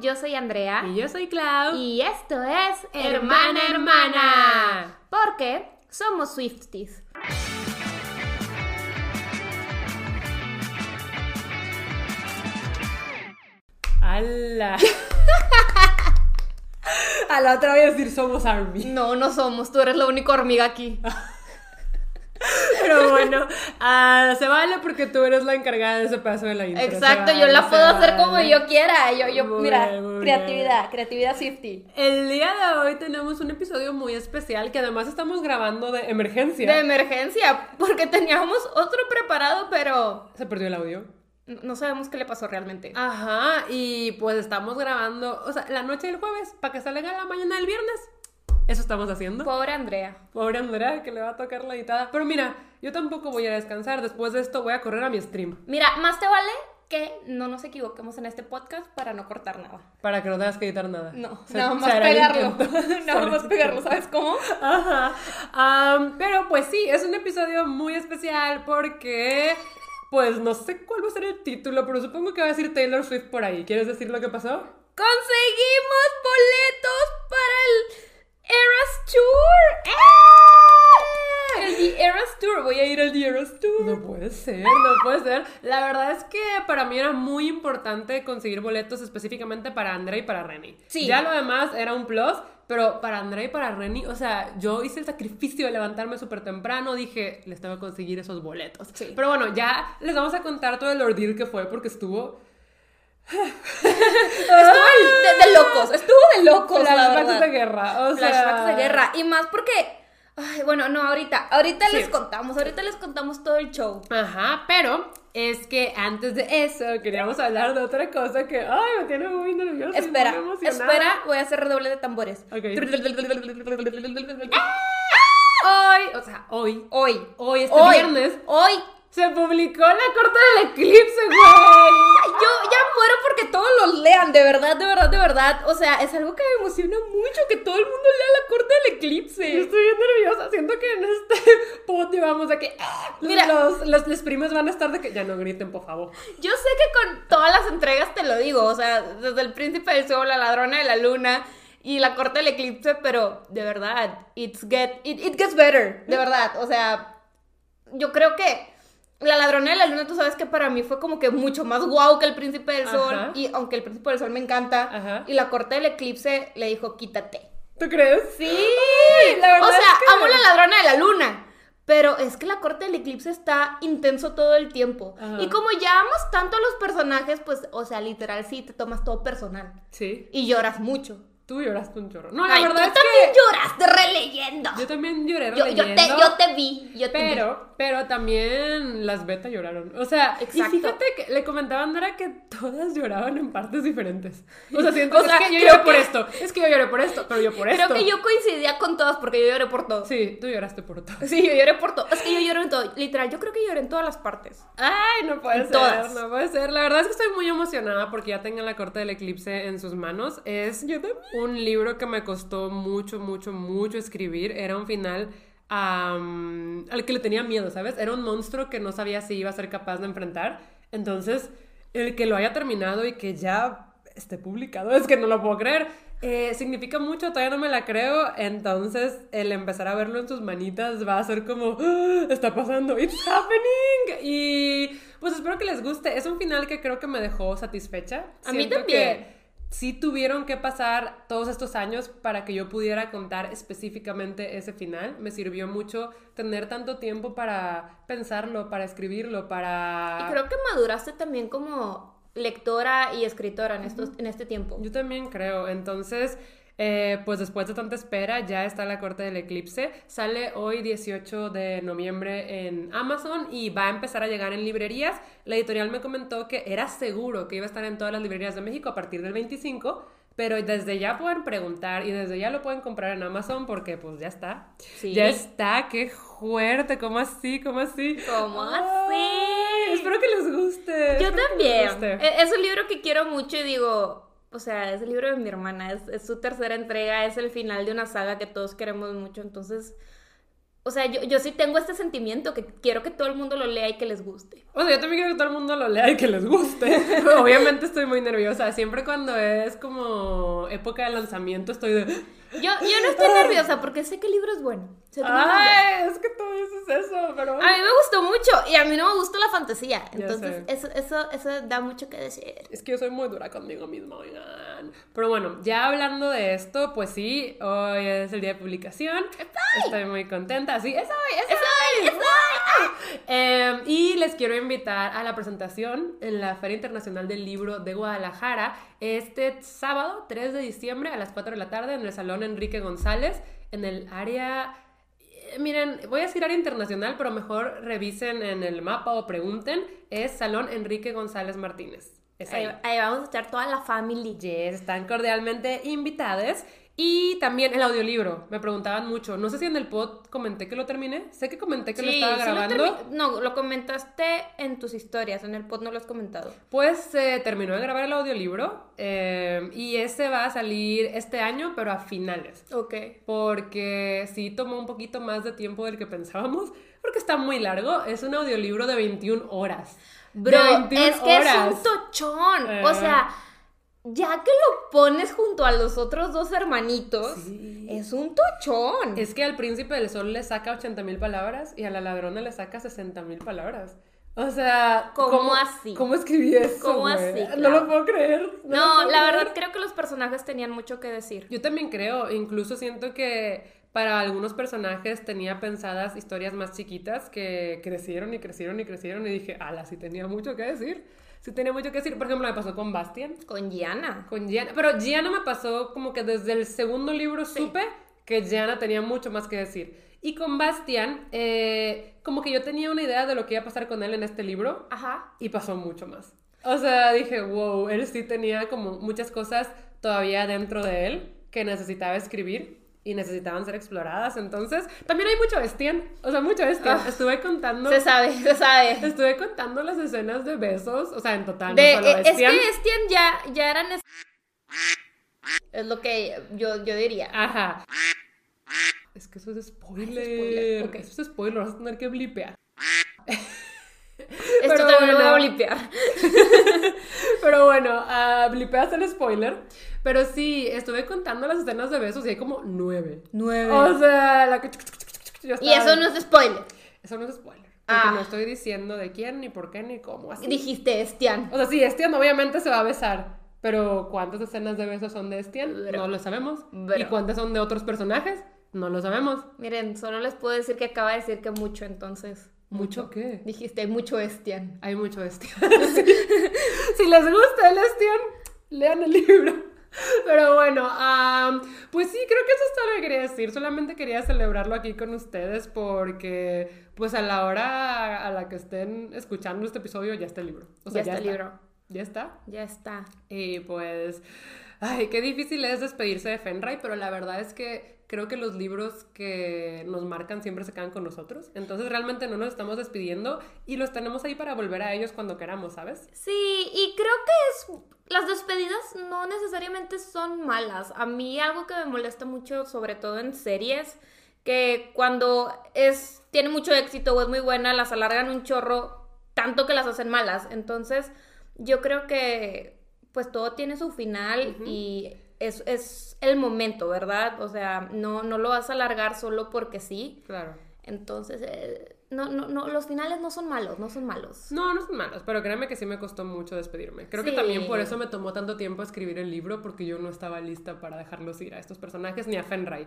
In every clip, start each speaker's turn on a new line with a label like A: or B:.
A: yo soy Andrea.
B: Y yo soy Clau.
A: Y esto es
B: Hermana, Hermana.
A: Porque somos Swifties.
B: ¡Hala! A la otra voy a decir somos Army.
A: No, no somos, tú eres la única hormiga aquí.
B: Pero bueno, ah, se vale porque tú eres la encargada de ese pedazo de la intro.
A: Exacto, yo la puedo hacer como yo quiera. Yo, yo,
B: Muy
A: mira,
B: bien,
A: creatividad, creatividad Swiftie.
B: El día de hoy tenemos un episodio muy especial que además estamos grabando de emergencia.
A: De emergencia, porque teníamos otro preparado, pero
B: Se perdió el audio.
A: no sabemos qué le pasó realmente.
B: Ajá, y pues estamos grabando, o sea, la noche del jueves para que salga la mañana del viernes. Eso estamos haciendo.
A: Pobre Andrea.
B: Pobre Andrea, que le va a tocar la guitarra. Pero mira, yo tampoco voy a descansar. Después de esto voy a correr a mi stream.
A: Mira, más te vale que no nos equivoquemos en este podcast para no cortar nada.
B: Para que no tengas que editar nada.
A: No,
B: Se-
A: nada más pegarlo. nada más pegarlo, ¿sabes cómo?
B: Ajá. Pero pues sí, es un episodio muy especial porque, pues no sé cuál va a ser el título, pero supongo que va a decir Taylor Swift por ahí. ¿Quieres decir lo que pasó?
A: ¡Conseguimos boletos para el Eras Tour! ¡Eh! El The Eras Tour, voy a ir al The Eras Tour.
B: No puede ser, no puede ser. La verdad es que para mí era muy importante conseguir boletos específicamente para Andrea y para Reni.
A: Sí.
B: Ya lo demás era un plus, pero para Andrea y para Reni, o sea, yo hice el sacrificio de levantarme súper temprano, dije, les tengo que conseguir esos boletos.
A: Sí.
B: Pero bueno, ya les vamos a contar todo el ordeal que fue porque estuvo
A: Estuvo de, de locos, estuvo de locos, la
B: flashbacks de guerra. O sea,
A: Flashbacks de guerra. Y más porque. Ay, bueno, no, ahorita. Ahorita
B: Sí.
A: les contamos, ahorita les contamos todo el show.
B: Ajá, pero es que antes de eso queríamos hablar de otra cosa que, ay, me tiene muy nerviosa. y
A: Espera,
B: muy
A: espera, voy a hacer redoble de tambores.
B: Ok.
A: Hoy,
B: O sea, hoy,
A: hoy,
B: hoy, este
A: hoy,
B: viernes,
A: hoy.
B: Se publicó la corte del eclipse, güey.
A: Yo ya muero porque todos los lean, de verdad, de verdad, de verdad. O sea, es algo que me emociona mucho que todo el mundo lea la corte del
B: Yo
A: eclipse.
B: estoy bien nerviosa. Siento que en este podio vamos de que ah,
A: Mira.
B: los, los, los primos van a estar de que ya no griten, por favor.
A: Yo sé que con todas las entregas te lo digo, o sea, desde el príncipe del sol, la ladrona de la luna y la corte del eclipse, pero de verdad, it's get, it, it gets better, de verdad, o sea, yo creo que la ladrona de la luna, tú sabes que para mí fue como que mucho más guau que el príncipe del sol,
B: Ajá.
A: y aunque el príncipe del sol me encanta,
B: Ajá.
A: y la corte del eclipse le dijo, quítate.
B: ¿Tú crees?
A: Sí,
B: la verdad
A: o sea,
B: es que-
A: amo la ladrona de la luna. Pero es que la corte del eclipse está intenso todo el tiempo.
B: Ajá.
A: Y como ya amas tanto a los personajes, pues, o sea, literal, sí, te tomas todo personal.
B: Sí.
A: Y lloras mucho.
B: Tú lloraste un chorro. No, la
A: Ay,
B: verdad
A: tú
B: es
A: también
B: que
A: lloraste releyendo.
B: yo también lloré
A: Yo, yo te,
B: releyendo.
A: yo te vi, yo te vi.
B: Pero, pero también las beta lloraron. O sea,
A: Exacto.
B: y fíjate que le comentaba a Andrea que todas lloraban en partes diferentes. O sea, siento
A: O sea,
B: es que yo
A: creo
B: lloré por esto, es que yo lloré por esto, pero yo por
A: Creo
B: esto.
A: que yo coincidía con todas porque yo lloré por todo.
B: Sí, tú lloraste por todo.
A: Sí, yo lloré por todo. Es que yo lloro en todo. Literal, yo creo que lloré en todas las partes.
B: Ay, no puede
A: En
B: ser,
A: todas.
B: no puede ser. La verdad es que estoy muy emocionada porque ya tengan la corte del eclipse en sus manos. Es un libro que me costó mucho, mucho, mucho escribir. Era un final am, al que le tenía miedo, ¿sabes? Era un monstruo que no sabía si iba a ser capaz de enfrentar. Entonces, el que lo haya terminado y que ya esté publicado, es que no lo puedo creer. Eh, significa mucho, todavía no me la creo. Entonces, el empezar a verlo en sus manitas va a ser como, "Ah, está pasando, it's happening. Y pues espero que les guste. Es un final que creo que me dejó satisfecha.
A: A mí también.
B: que sí tuvieron que pasar todos estos años para que yo pudiera contar específicamente ese final. Me sirvió mucho tener tanto tiempo para pensarlo, para escribirlo, para...
A: Y creo que maduraste también como lectora y escritora en, estos, en este tiempo.
B: Yo también creo. Entonces, eh, pues después de tanta espera, ya está la corte del eclipse. Sale hoy 18 de noviembre en Amazon y va a empezar a llegar en librerías. La editorial me comentó que era seguro que iba a estar en todas las librerías de México a partir del 25. Pero desde ya pueden preguntar y desde ya lo pueden comprar en Amazon porque pues ya está.
A: Sí.
B: Ya está, qué fuerte, ¿cómo así? ¿Cómo así?
A: ¿Cómo
B: Ay,
A: así?
B: espero que les guste.
A: Yo también.
B: guste.
A: E- Es un libro que quiero mucho y digo, o sea, es el libro de mi hermana, es, es su tercera entrega, es el final de una saga que todos queremos mucho, entonces o sea, yo, yo sí tengo este sentimiento que quiero que todo el mundo lo lea y que les guste.
B: O sea, yo también quiero que todo el mundo lo lea y que les guste. Obviamente estoy muy nerviosa. Siempre cuando es como época de lanzamiento estoy de...
A: Yo, yo no estoy nerviosa porque sé que el libro es bueno. Sé que es.
B: Ay, es que tú dices eso, pero...
A: A mí me gustó mucho y a mí no me gusta la fantasía. Entonces, eso, eso, eso da mucho que decir.
B: Es que yo soy muy dura conmigo misma, oigan. Pero bueno, ya hablando de esto, pues sí, hoy es el día de publicación. Estoy muy contenta. Sí, es hoy, es hoy.
A: ¡Es hoy!
B: Eh, y les quiero invitar a la presentación en la Feria Internacional del Libro de Guadalajara este sábado 3 de diciembre a las 4 de la tarde en el Salón Enrique González, en el área... eh, Miren, voy a decir área internacional, pero mejor revisen en el mapa o pregunten. Es Salón Enrique González Martínez. Es ahí.
A: Ahí, ahí vamos a estar toda la family.
B: Yes, están cordialmente invitadas. Y también el audiolibro, me preguntaban mucho. No sé si en el pod comenté que lo terminé. Sé que comenté que lo estaba
A: sí
B: grabando.
A: no, lo comentaste en tus historias, en el pod no lo has comentado.
B: Pues se terminó de grabar el audiolibro eh, y ese va a salir este año, pero a finales.
A: Ok.
B: Porque sí tomó un poquito más de tiempo del que pensábamos, porque está muy largo. Es un audiolibro de 21 horas. De
A: Bro,
B: 21
A: es que
B: horas.
A: es un tochón.
B: Eh.
A: O sea, ya que lo pones junto a los otros dos hermanitos,
B: Sí.
A: es un tochón.
B: Es que al príncipe del sol le saca 80 mil palabras y a la ladrona le saca 60 mil palabras. O sea,
A: ¿Cómo así?
B: ¿Cómo escribí eso?
A: ¿Cómo así?
B: No
A: Claro.
B: lo puedo creer.
A: No,
B: puedo
A: la
B: creer.
A: verdad creo que los personajes tenían mucho que decir.
B: Yo también creo, incluso siento que para algunos personajes tenía pensadas historias más chiquitas que crecieron y crecieron y crecieron y dije, ala, sí tenía mucho que decir. Sí tenía mucho que decir. Por ejemplo, me pasó con Bastian,
A: Con Gianna.
B: con Gianna. Pero Gianna me pasó como que desde el segundo libro supe que Gianna tenía mucho más que decir. Y con Bastian, eh, como que yo tenía una idea de lo que iba a pasar con él en este libro
A: Ajá.
B: y pasó mucho más. O sea, dije, wow, él sí tenía como muchas cosas todavía dentro de él que necesitaba escribir y necesitaban ser exploradas. Entonces, también hay mucho bestian, o sea, mucho bestian.
A: Ah.
B: Estuve contando,
A: Se sabe, se sabe.
B: estuve contando las escenas de besos, o sea, en total,
A: De-
B: no solo
A: eh, es que Estian ya, ya eran... es- Es lo que yo, yo diría.
B: Ajá. Es que eso es spoiler.
A: spoiler, ok.
B: Eso es spoiler, vas a tener que blipear.
A: Esto
B: pero
A: también lo voy a
B: bueno.
A: blipear.
B: Pero bueno, ah, blipeas el spoiler. Pero sí, estuve contando las escenas de besos y hay como nueve.
A: Nueve.
B: O sea, la que...
A: y eso no es spoiler.
B: Eso no es spoiler. Porque
A: Ah.
B: no estoy diciendo de quién, ni por qué, ni cómo. Así.
A: Dijiste Estian.
B: O sea, sí, Estian obviamente se va a besar. Pero ¿cuántas escenas de besos son de Estian?
A: Bro.
B: No lo sabemos.
A: Bro.
B: ¿Y cuántas son de otros personajes? No lo sabemos.
A: Miren, solo les puedo decir que acaba de decir que mucho, entonces.
B: ¿Mucho qué?
A: Dijiste, hay mucho Estian.
B: Hay mucho Estian. Sí. Si les gusta el Estian, lean el libro. Pero bueno, pues sí, creo que eso es todo lo que quería decir. Solamente quería celebrarlo aquí con ustedes porque, pues a la hora a la que estén escuchando este episodio ya está el libro. O sea,
A: Ya está el libro.
B: Ya está.
A: Ya está.
B: Y pues, ay, qué difícil es despedirse de Fenray, pero la verdad es que creo que los libros que nos marcan siempre se quedan con nosotros. Entonces realmente no nos estamos despidiendo y los tenemos ahí para volver a ellos cuando queramos, ¿sabes?
A: Sí, y creo que es. Las despedidas no necesariamente son malas. A mí algo que me molesta mucho, sobre todo en series, que cuando es. tiene mucho éxito o es muy buena, las alargan un chorro, tanto que las hacen malas. Entonces, yo creo que pues todo tiene su final y es, es el momento, ¿verdad? O sea, no, no lo vas a alargar solo porque sí.
B: Claro.
A: Entonces, eh, no, no, no, los finales no son malos, no son malos.
B: No, no son malos, pero créeme que sí me costó mucho despedirme. Creo que también por eso me tomó tanto tiempo escribir el libro, porque yo no estaba lista para dejarlos ir a estos personajes ni a Fenray.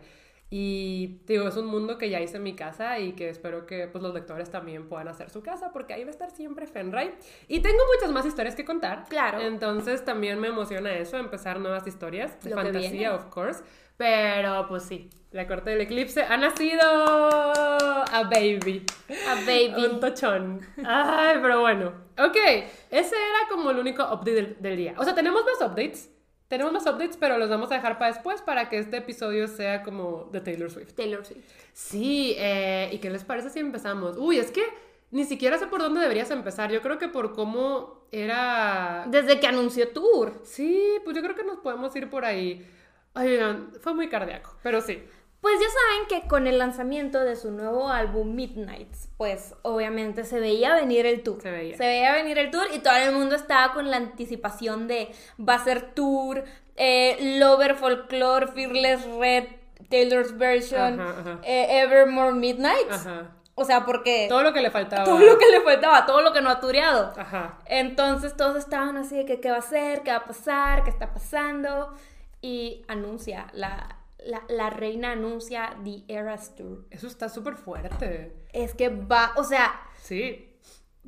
B: Y digo, es un mundo que ya hice en mi casa y que espero que pues, los lectores también puedan hacer su casa, porque ahí va a estar siempre Fenray. Y tengo muchas más historias que contar.
A: Claro.
B: Entonces también me emociona eso, empezar nuevas historias de
A: Lo
B: fantasía, of course. Pero pues sí, la corte del eclipse ha nacido a baby.
A: A baby.
B: Un tochón. Ay, pero bueno. Ok, ese era como el único update del, del día. O sea, tenemos más updates. Tenemos más updates, pero los vamos a dejar para después para que este episodio sea como de Taylor Swift.
A: Taylor Swift.
B: Sí, eh, ¿y qué les parece si empezamos? Uy, es que ni siquiera sé por dónde deberías empezar. Yo creo que por cómo era...
A: Desde que anunció tour.
B: Sí, pues yo creo que nos podemos ir por ahí. Ay, fue muy cardíaco, pero sí.
A: Pues ya saben que con el lanzamiento de su nuevo álbum Midnights, pues obviamente se veía venir el tour.
B: Se veía.
A: Se veía venir el tour y todo el mundo estaba con la anticipación de va a ser tour, eh, Lover Folklore, Fearless Red, Taylor's Version,
B: Ajá, ajá.
A: eh, Evermore Midnights.
B: Ajá.
A: O sea, porque
B: Todo lo que le faltaba.
A: todo lo que le faltaba, todo lo que no ha tureado.
B: Ajá.
A: Entonces todos estaban así de que qué va a hacer, qué va a pasar, qué está pasando. Y anuncia, la, la, la reina anuncia The Eras Tour.
B: Eso está súper fuerte.
A: Es que va, o sea,
B: Sí.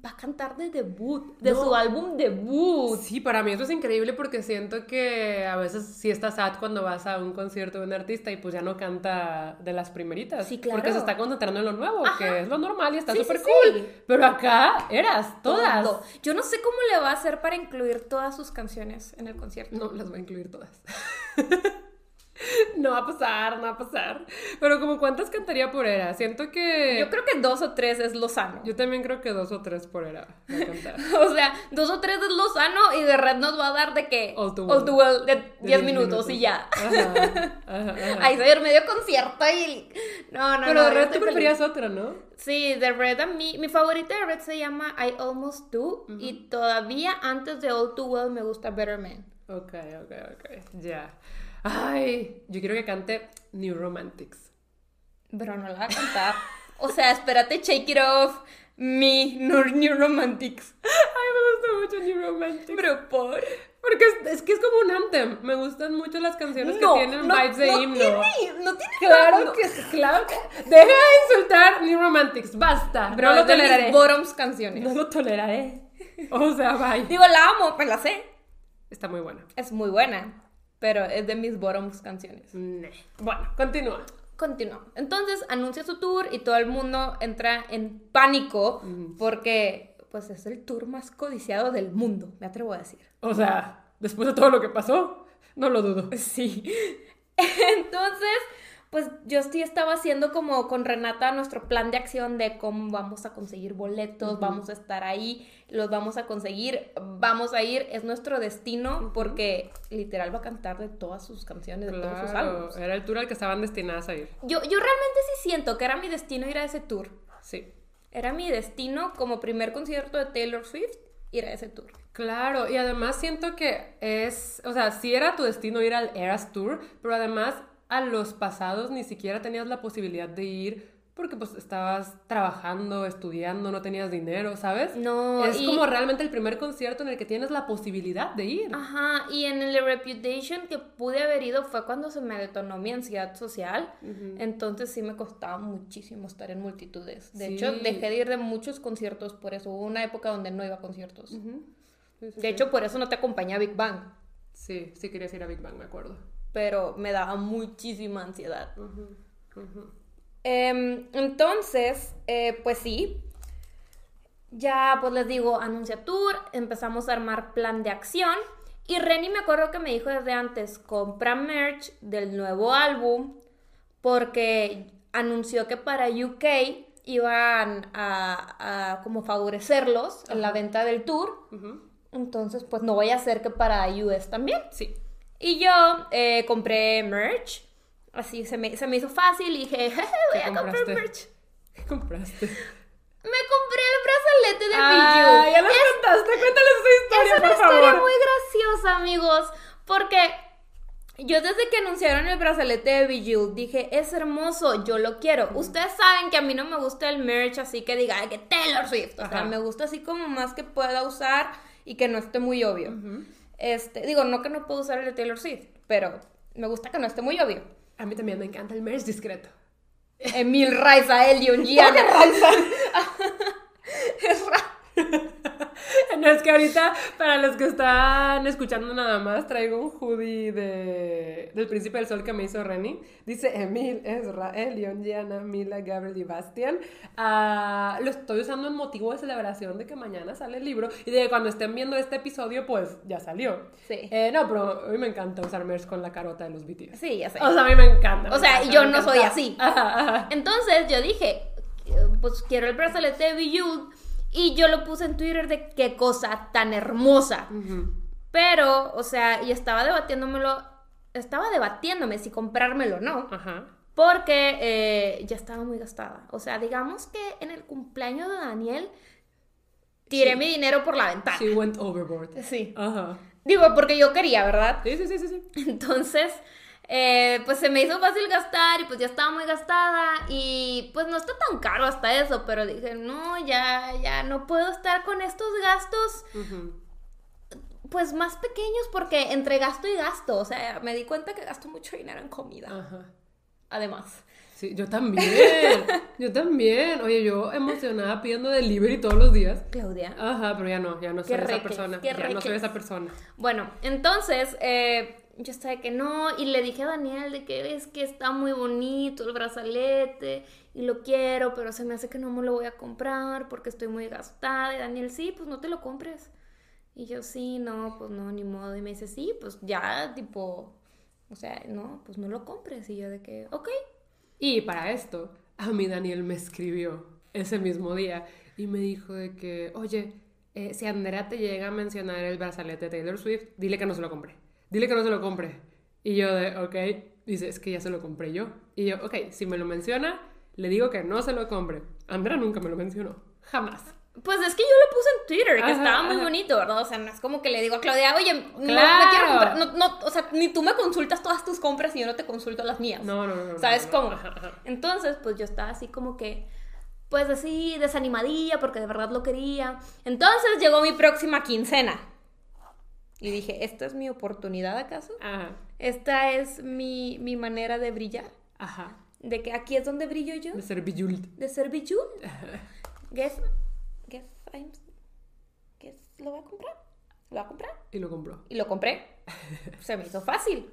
A: va a cantar de debut, de
B: No.
A: su álbum debut.
B: Sí, para mí eso es increíble porque siento que a veces sí estás sad cuando vas a un concierto de un artista y pues ya no canta de las primeritas.
A: Sí, claro.
B: Porque se está concentrando en lo nuevo,
A: Ajá.
B: que es lo normal y está
A: Sí, sí,
B: súper
A: sí.
B: cool. Pero acá eras todas.
A: Todo. Yo no sé cómo le va a hacer para incluir todas sus canciones en el concierto.
B: No, las voy a incluir todas. no va a pasar, no va a pasar. Pero como cuántas cantaría por era. Siento que...
A: Yo creo que dos o tres es Lozano.
B: Yo también creo que dos o tres por era.
A: O sea, dos o tres es Lozano y de Red nos va a dar de que
B: All Too Well.
A: Well de
B: De
A: 10 minutos, y ya.
B: Ajá, ajá, ajá.
A: Ahí se ve medio concierto y... No, no,
B: Pero
A: no.
B: de
A: yo
B: Red tú
A: feliz.
B: preferías otra, ¿no?
A: Sí, de Red a mí, mi favorita de Red se llama I Almost Do y todavía antes de All Too Well me gusta Better Man.
B: Ok, ok, ok. Ya. Ay, yo quiero que cante New Romantics.
A: Pero no la va a cantar. o sea, espérate, Shake It Off, Me, New Romantics.
B: Ay, me gusta mucho New Romantics.
A: Pero por...
B: Porque es, es que es como un anthem. Me gustan mucho las canciones
A: No,
B: que tienen
A: no,
B: vibes de
A: no
B: himno.
A: Tiene, no tiene
B: Claro que claro que. Deja de insultar New Romantics, basta.
A: Pero
B: no lo toleraré.
A: bottoms canciones.
B: No lo toleraré. O sea, bye.
A: Digo, la amo, me la sé.
B: Está muy buena.
A: Es muy buena, pero es de mis bottoms canciones.
B: Nah. Bueno, continúa.
A: Continuamos. Entonces anuncia su tour y todo el mundo entra en pánico porque pues es el tour más codiciado del mundo, me atrevo a decir.
B: O sea, después de todo lo que pasó, no lo dudo.
A: Sí. Entonces, pues yo sí estaba haciendo como con Renata nuestro plan de acción de cómo vamos a conseguir boletos, vamos a estar ahí, los vamos a conseguir, vamos a ir, es nuestro destino porque literal va a cantar de todas sus canciones, de todos sus álbumes.
B: era el tour al que estaban destinadas a ir.
A: Yo, yo realmente sí siento que era mi destino ir a ese tour.
B: Sí.
A: Era mi destino como primer concierto de Taylor Swift ir a ese tour.
B: Claro, y además siento que es, o sea, sí era tu destino ir al Eras Tour, pero además a los pasados ni siquiera tenías la posibilidad de ir porque pues estabas trabajando, estudiando, no tenías dinero, ¿sabes?
A: No,
B: Es
A: y-
B: como realmente el primer concierto en el que tienes la posibilidad de ir.
A: Ajá, y en el Reputation que pude haber ido fue cuando se me detonó mi ansiedad social. Entonces sí me costaba muchísimo estar en multitudes. De
B: Sí.
A: hecho, dejé de ir de muchos conciertos por eso. Hubo una época donde no iba a conciertos.
B: Ujú. Sí, sí,
A: De hecho, por eso no te acompañé a Big Bang.
B: sí, sí querías ir a Big Bang, me acuerdo.
A: Pero me daba muchísima ansiedad. Em, entonces, eh, pues sí. Ya, pues les digo, anuncia tour, empezamos a armar plan de acción. Y Renny me acuerdo que me dijo desde antes, compra merch del nuevo álbum, porque anunció que para UK iban a, a como favorecerlos en la venta del tour. Entonces, pues no vaya a ser que para US también.
B: Sí.
A: Y yo eh, compré merch. Así se me, se me hizo fácil y dije, "Jeje, voy
B: ¿Qué
A: a comprar merch.
B: ¿Qué compraste?
A: Me compré el brazalete de
B: Ah, ya las contaste. Cuéntales esa historia,
A: Es una
B: por
A: historia
B: favor.
A: muy graciosa, amigos. Porque yo desde que anunciaron el brazalete de Bijou dije, es hermoso, yo lo quiero. Ustedes saben que a mí no me gusta el merch así que diga "Ay, que Taylor Swift. O sea,
B: Ajá.
A: me gusta así como más que pueda usar y que no esté muy obvio. Este, digo, no que no puedo usar el de Taylor Swift, pero me gusta que no esté muy obvio.
B: A mí también me encanta el merch discreto.
A: Emil Raiza, Elion, Gianna. es ra-
B: No, es que ahorita, para los que están escuchando nada más, traigo un hoodie de, del Príncipe del Sol que me hizo Renny. Dice Emil, Ezra, Elion, Gianna, Mila, Gabriel y Bastian. Ah, lo estoy usando en motivo de celebración de que mañana sale el libro y de que cuando estén viendo este episodio, pues ya salió.
A: Sí.
B: Eh, no, pero a mí me encanta usar merch con la carota de los BTS.
A: Sí, ya sé.
B: O sea, a mí me encanta. me
A: O sea,
B: encanta,
A: yo no soy así.
B: Ajá, ajá.
A: Entonces yo dije, pues quiero el brazalete de Bijou. Y yo lo puse en Twitter de qué cosa tan hermosa. Pero, o sea, y estaba debatiéndomelo, estaba debatiéndome si comprármelo o no.
B: Ajá.
A: porque eh, ya estaba muy gastada. O sea, digamos que en el cumpleaños de Daniel tiré
B: Sí.
A: mi dinero por la ventana.
B: She went overboard.
A: Sí.
B: Ajá.
A: Digo, porque yo quería, ¿verdad?
B: Sí, sí, sí. sí.
A: Entonces, eh, pues se me hizo fácil gastar y pues ya estaba muy gastada y pues no está tan caro hasta eso, pero dije, no, ya, ya no puedo estar con estos gastos pues más pequeños porque entre gasto y gasto, o sea, me di cuenta que gasto mucho dinero en comida,
B: Ajá.
A: además.
B: Sí, yo también. yo también. Oye, yo emocionada pidiendo delivery todos los días.
A: Claudia.
B: Ajá, pero ya no, ya no soy
A: Qué
B: esa
A: reques,
B: persona. Ya no soy esa persona.
A: Bueno, entonces, eh, yo estaba de que no, y le dije a Daniel de que es que está muy bonito el brazalete y lo quiero, pero se me hace que no me lo voy a comprar porque estoy muy gastada. Y Daniel, sí, pues no te lo compres. Y yo, sí, no, pues no, ni modo. Y me dice, sí, pues ya, tipo, o sea, no, pues no lo compres. Y yo de que, ok.
B: Y para esto, a mí Daniel me escribió ese mismo día y me dijo de que, oye, eh, si Andrea te llega a mencionar el brazalete de Taylor Swift, dile que no se lo compre. Dile que no se lo compre. Y yo de, ok, dice, es que ya se lo compré yo. Y yo, ok, si me lo menciona, le digo que no se lo compre. Andrea nunca me lo mencionó. Jamás.
A: Pues es que yo lo puse en Twitter, que
B: Ajá,
A: estaba muy
B: ajá.
A: bonito, ¿verdad? O sea, no es como que le digo a Claudia, oye, no me
B: Claro.
A: quiero comprar. No, no, o sea, ni tú me consultas todas tus compras y yo no te consulto las mías.
B: No, no, no.
A: ¿Sabes
B: no,
A: cómo?
B: Ajá.
A: Entonces, pues yo estaba así como que, pues así, desanimadilla, porque de verdad lo quería. Entonces llegó mi próxima quincena. Y dije, ¿esta es mi oportunidad acaso?
B: Ajá.
A: ¿Esta es mi, mi manera de brillar?
B: Ajá.
A: ¿De que aquí es donde brillo yo?
B: De ser bejeweled.
A: ¿De ser bijou? Guess, guess, I'm, guess, ¿lo voy a comprar? ¿Lo voy a comprar?
B: Y lo compró.
A: Y lo compré. Se me hizo fácil.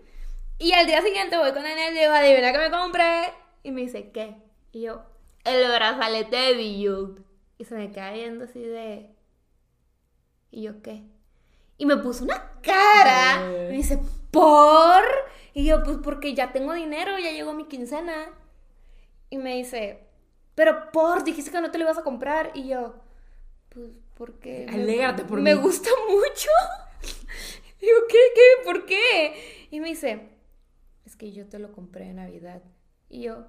A: Y al día siguiente voy con Daniel y digo, adivina que me compré. Y me dice, ¿qué? Y yo, el brazalete de Bejeweled. Y se me queda viendo así de... ¿Y yo qué? Y me puso una cara. Me dice, ¿por? Y yo, pues porque ya tengo dinero, ya llegó mi quincena. Y me dice, pero por, dijiste que no te lo ibas a comprar. Y yo, pues porque...
B: Alégrate por
A: Me
B: mí.
A: gusta mucho. Digo, ¿qué, qué, por qué? Y me dice, es que yo te lo compré en Navidad. Y yo,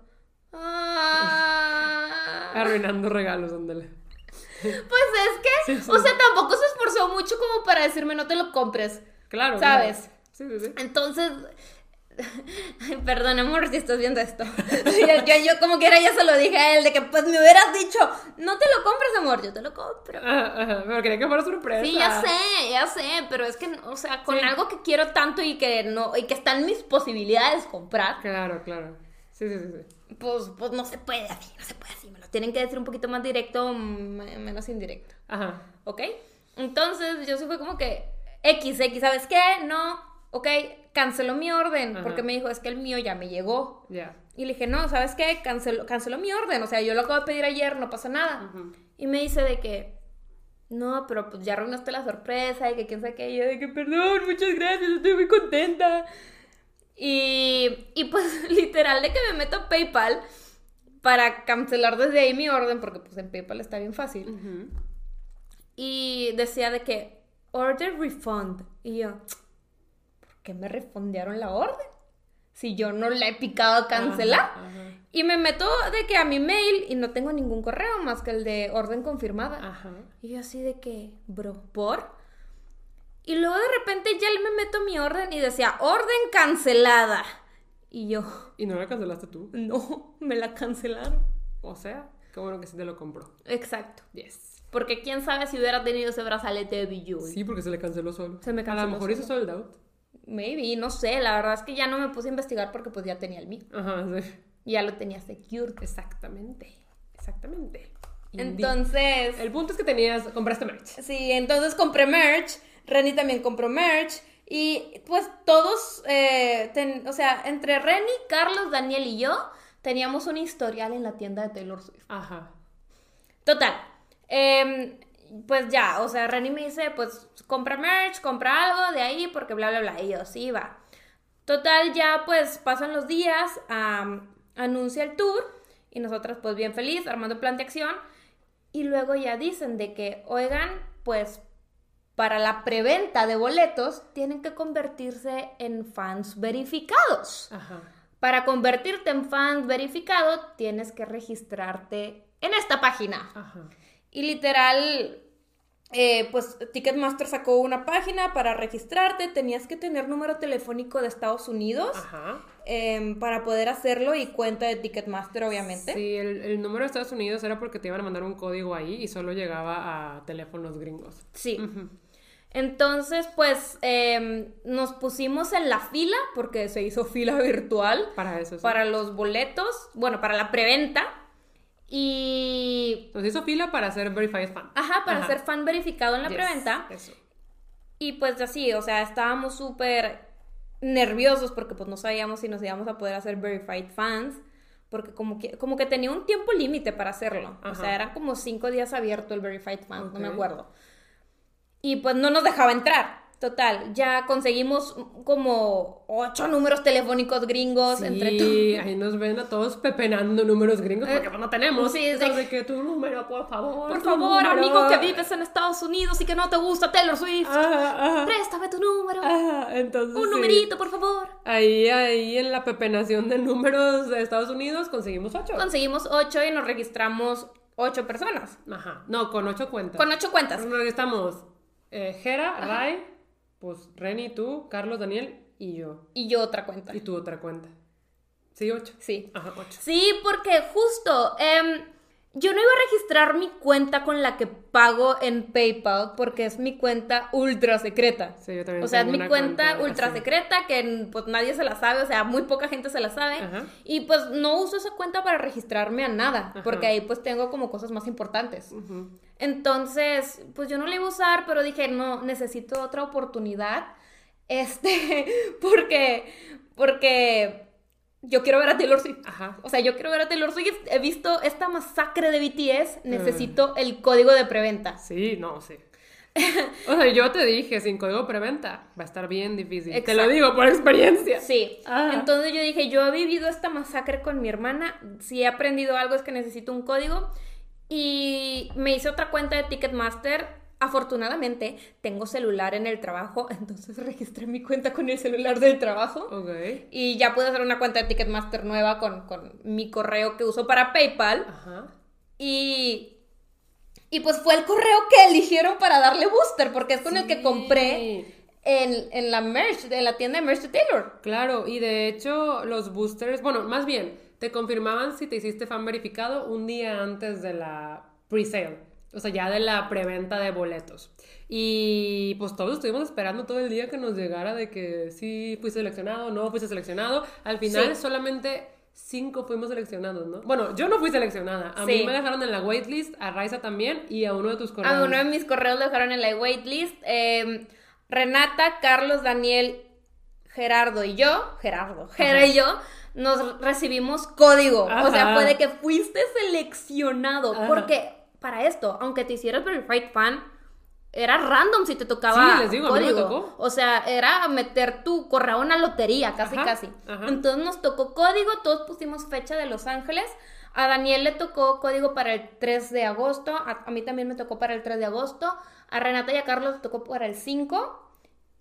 A: ah.
B: Arruinando regalos, ándale.
A: Pues es que,
B: Sí, sí.
A: o sea, tampoco se mucho como para decirme no te lo compres.
B: Claro.
A: ¿Sabes?
B: claro. Sí, sí, sí.
A: Entonces, perdón, amor, si estás viendo esto. yo, yo, yo como quiera ya se lo dije a él, de que pues me hubieras dicho, no te lo compres, amor, yo te lo compro.
B: Ajá, ajá. Pero quería que fuera sorpresa.
A: Sí, ya sé, ya sé, pero es que, o sea, con
B: Sí.
A: algo que quiero tanto y que no, y que está en mis posibilidades comprar,
B: Claro, claro. Sí, sí, sí, sí.
A: pues, pues no se puede así, no se puede así, me lo tienen que decir un poquito más directo, menos indirecto,
B: Ajá.
A: ¿ok? Entonces yo sí fue como que, X, X, ¿sabes qué? No, ok, canceló mi orden,
B: Ajá.
A: porque me dijo, es que el mío ya me llegó.
B: Ya.
A: Y le dije, no, ¿sabes qué? Canceló, canceló mi orden, o sea, yo lo acabo de pedir ayer, no pasa nada.
B: Ujú.
A: Y me dice de que, no, pero pues ya arruinaste la sorpresa y que quién sabe qué. Y yo de que, perdón, muchas gracias, estoy muy contenta. Y, y pues literal de que me meto a PayPal para cancelar desde ahí mi orden, porque pues en PayPal está bien fácil.
B: Ujú.
A: Y decía de que, order refund. Y yo, ¿por qué me refundearon la orden? Si yo no la he picado a cancelar.
B: Ajá, ajá.
A: Y me meto de que a mi mail y no tengo ningún correo más que el de orden confirmada.
B: Ajá.
A: Y yo así de que, bro, ¿por? Y luego de repente ya me meto mi orden y decía, orden cancelada. Y yo,
B: Y no la cancelaste tú.
A: no, me la cancelaron.
B: O sea, qué bueno que sí te lo compró.
A: Exacto.
B: Yes.
A: Porque quién sabe si hubiera tenido ese brazalete de Bijou.
B: Sí, porque se le canceló solo.
A: Se me
B: A
A: canceló
B: lo mejor
A: solo.
B: hizo sold out.
A: Maybe, no sé. La verdad es que ya no me puse a investigar porque pues ya tenía el mío.
B: Ajá, sí.
A: Ya lo tenía secured.
B: Exactamente. Exactamente. Indeed.
A: Entonces...
B: El punto es que tenías, compraste merch.
A: Sí, entonces compré merch, Renny también compró merch y pues todos, eh, ten- o sea, entre Renny, Carlos, Daniel y yo teníamos un historial en la tienda de Taylor Swift.
B: Ajá.
A: Total, em, pues ya, o sea, Renny me dice, pues compra merch, compra algo de ahí porque bla, bla, bla, y yo sí, va. Total, ya pues pasan los días, anuncia el tour y nosotras pues bien feliz, armando plan de acción y luego ya dicen de que, oigan, pues para la preventa de boletos tienen que convertirse en fans verificados.
B: Ajá.
A: Para convertirte en fan verificado, tienes que registrarte en esta página.
B: Ajá.
A: Y literal, eh, pues Ticketmaster sacó una página para registrarte, tenías que tener número telefónico de Estados Unidos
B: Ajá.
A: em, para poder hacerlo y cuenta de Ticketmaster, obviamente.
B: Sí, el, el número de Estados Unidos era porque te iban a mandar un código ahí y solo llegaba a teléfonos gringos.
A: Sí. Entonces, pues em, nos pusimos en la fila porque se hizo fila virtual
B: Para eso. sí.
A: para los boletos, bueno, para la preventa. Y...
B: Nos hizo fila para hacer Verified Fan.
A: Ajá, para
B: Ajá.
A: ser fan verificado en la
B: Yes,
A: preventa.
B: Eso.
A: Y pues así, o sea, estábamos súper nerviosos porque pues no sabíamos si nos íbamos a poder hacer verified fans. Porque como que, como que tenía un tiempo límite para hacerlo. O sea, eran como cinco días abierto el verified fans, no me acuerdo. Y pues no nos dejaba entrar. Total, ya conseguimos como ocho números telefónicos gringos entre todos.
B: Sí, ahí nos ven a todos pepenando números gringos porque pues, no tenemos.
A: sí, es
B: Entonces,
A: de-
B: que tu número, por favor.
A: Por favor,
B: número.
A: amigo que vives en Estados Unidos y que no te gusta Taylor Swift,
B: Ajá, ajá.
A: préstame tu número.
B: Ajá, entonces.
A: un
B: sí.
A: numerito, por favor.
B: Ahí, ahí en la pepenación de números de Estados Unidos conseguimos ocho.
A: Conseguimos ocho y nos registramos ocho personas.
B: Ajá. No, con ocho cuentas.
A: Con ocho cuentas.
B: Nos registramos eh, Jera, Ray, pues Reni, tú, Carlos, Daniel y yo.
A: Y yo otra cuenta.
B: Y tú otra cuenta. Sí, ocho.
A: Sí.
B: Ajá, ocho.
A: Sí, porque justo, em, yo no iba a registrar mi cuenta con la que pago en PayPal porque es mi cuenta ultra secreta.
B: Sí, yo también
A: O sea, es mi cuenta,
B: cuenta
A: ultra
B: así.
A: secreta que pues nadie se la sabe, o sea, muy poca gente se la sabe.
B: Ajá.
A: Y pues no uso esa cuenta para registrarme a nada,
B: Ajá.
A: porque ahí pues tengo como cosas más importantes. Entonces, pues yo no la iba a usar, pero dije, no, necesito otra oportunidad. Este, porque, porque yo quiero ver a Taylor Swift.
B: Ajá.
A: O sea, yo quiero ver a Taylor Swift. He visto esta masacre de
B: Mm.
A: BTS. Necesito el código de preventa.
B: Sí, no, sí. O sea, yo te dije, sin código preventa, va a estar bien difícil. Te lo digo por experiencia.
A: Sí.
B: Ah.
A: Entonces yo dije, yo he vivido esta masacre con mi hermana. Si he aprendido algo es que necesito un código. Y me hice otra cuenta de Ticketmaster. Afortunadamente, tengo celular en el trabajo, entonces registré mi cuenta con el celular del trabajo.
B: Ok.
A: Y ya pude hacer una cuenta de Ticketmaster nueva con, con mi correo que uso para PayPal.
B: Ajá.
A: Y, y pues fue el correo que eligieron para darle booster, porque es con el que compré en, en la merch, en la tienda de merch de Taylor.
B: Claro, y de hecho los boosters, bueno, más bien, te confirmaban si te hiciste fan verificado un día antes de la pre-sale, o sea, ya de la preventa de boletos. Y pues todos estuvimos esperando todo el día que nos llegara de que sí fuiste seleccionado, no fuiste seleccionado. Al final
A: Sí.
B: solamente cinco fuimos seleccionados, ¿no? Bueno, yo no fui seleccionada. A
A: Sí.
B: mí me dejaron en la waitlist, a Raiza también y a uno de tus correos.
A: A uno de mis correos lo dejaron en la waitlist. Eh, Renata, Carlos, Daniel, Gerardo y yo, Gerardo, Gera y yo, nos recibimos código. O sea, fue de que fuiste seleccionado.
B: Ajá.
A: Porque para esto, aunque te hicieras verified fan, era random si te tocaba
B: Sí, les digo, me
A: código.
B: tocó.
A: O sea, era meter tu correo a una lotería, casi
B: Ajá,
A: casi.
B: ajá.
A: Entonces nos tocó código, todos pusimos fecha de Los Ángeles. A Daniel le tocó código para el 3 de agosto, a, a mí también me tocó para el 3 de agosto, a Renata y a Carlos le tocó para el 5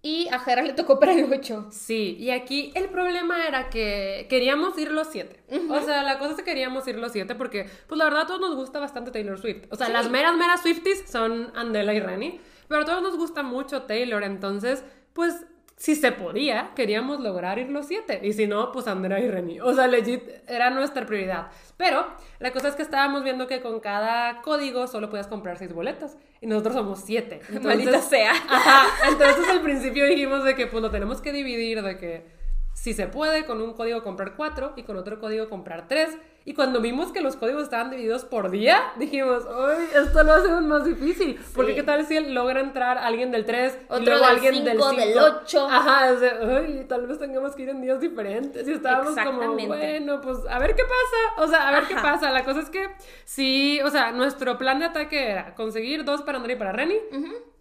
A: y a Jera le tocó para el 8.
B: Sí, y aquí el problema era que queríamos ir los siete. O sea, la cosa es que queríamos ir los siete porque, pues la verdad, a todos nos gusta bastante Taylor Swift. O sea,
A: Sí.
B: las meras, meras Swifties son Andela y Reni, pero a todos nos gusta mucho Taylor, entonces, pues, si se podía, queríamos lograr ir los siete. Y si no, pues Andrea y Reni. O sea, legit, era nuestra prioridad. Pero la cosa es que estábamos viendo que con cada código solo podías comprar seis boletos. Y nosotros somos siete.
A: Maldita sea.
B: Ajá, entonces al principio dijimos de que pues lo tenemos que dividir, de que si se puede con un código comprar cuatro y con otro código comprar tres. Y cuando vimos que los códigos estaban divididos por día, dijimos, ¡ay, esto lo hace aún más difícil! Porque qué tal si logra entrar alguien del 3 y
A: Otro
B: luego
A: del
B: alguien del
A: cinco,
B: 5.
A: del ocho.
B: Ajá, o sea, ay, tal vez tengamos que ir en días diferentes. Y estábamos como, bueno, pues a ver qué pasa. O sea, a ver qué pasa. La cosa es que sí, o sea, nuestro plan de ataque era conseguir dos para Andrea y para Reni.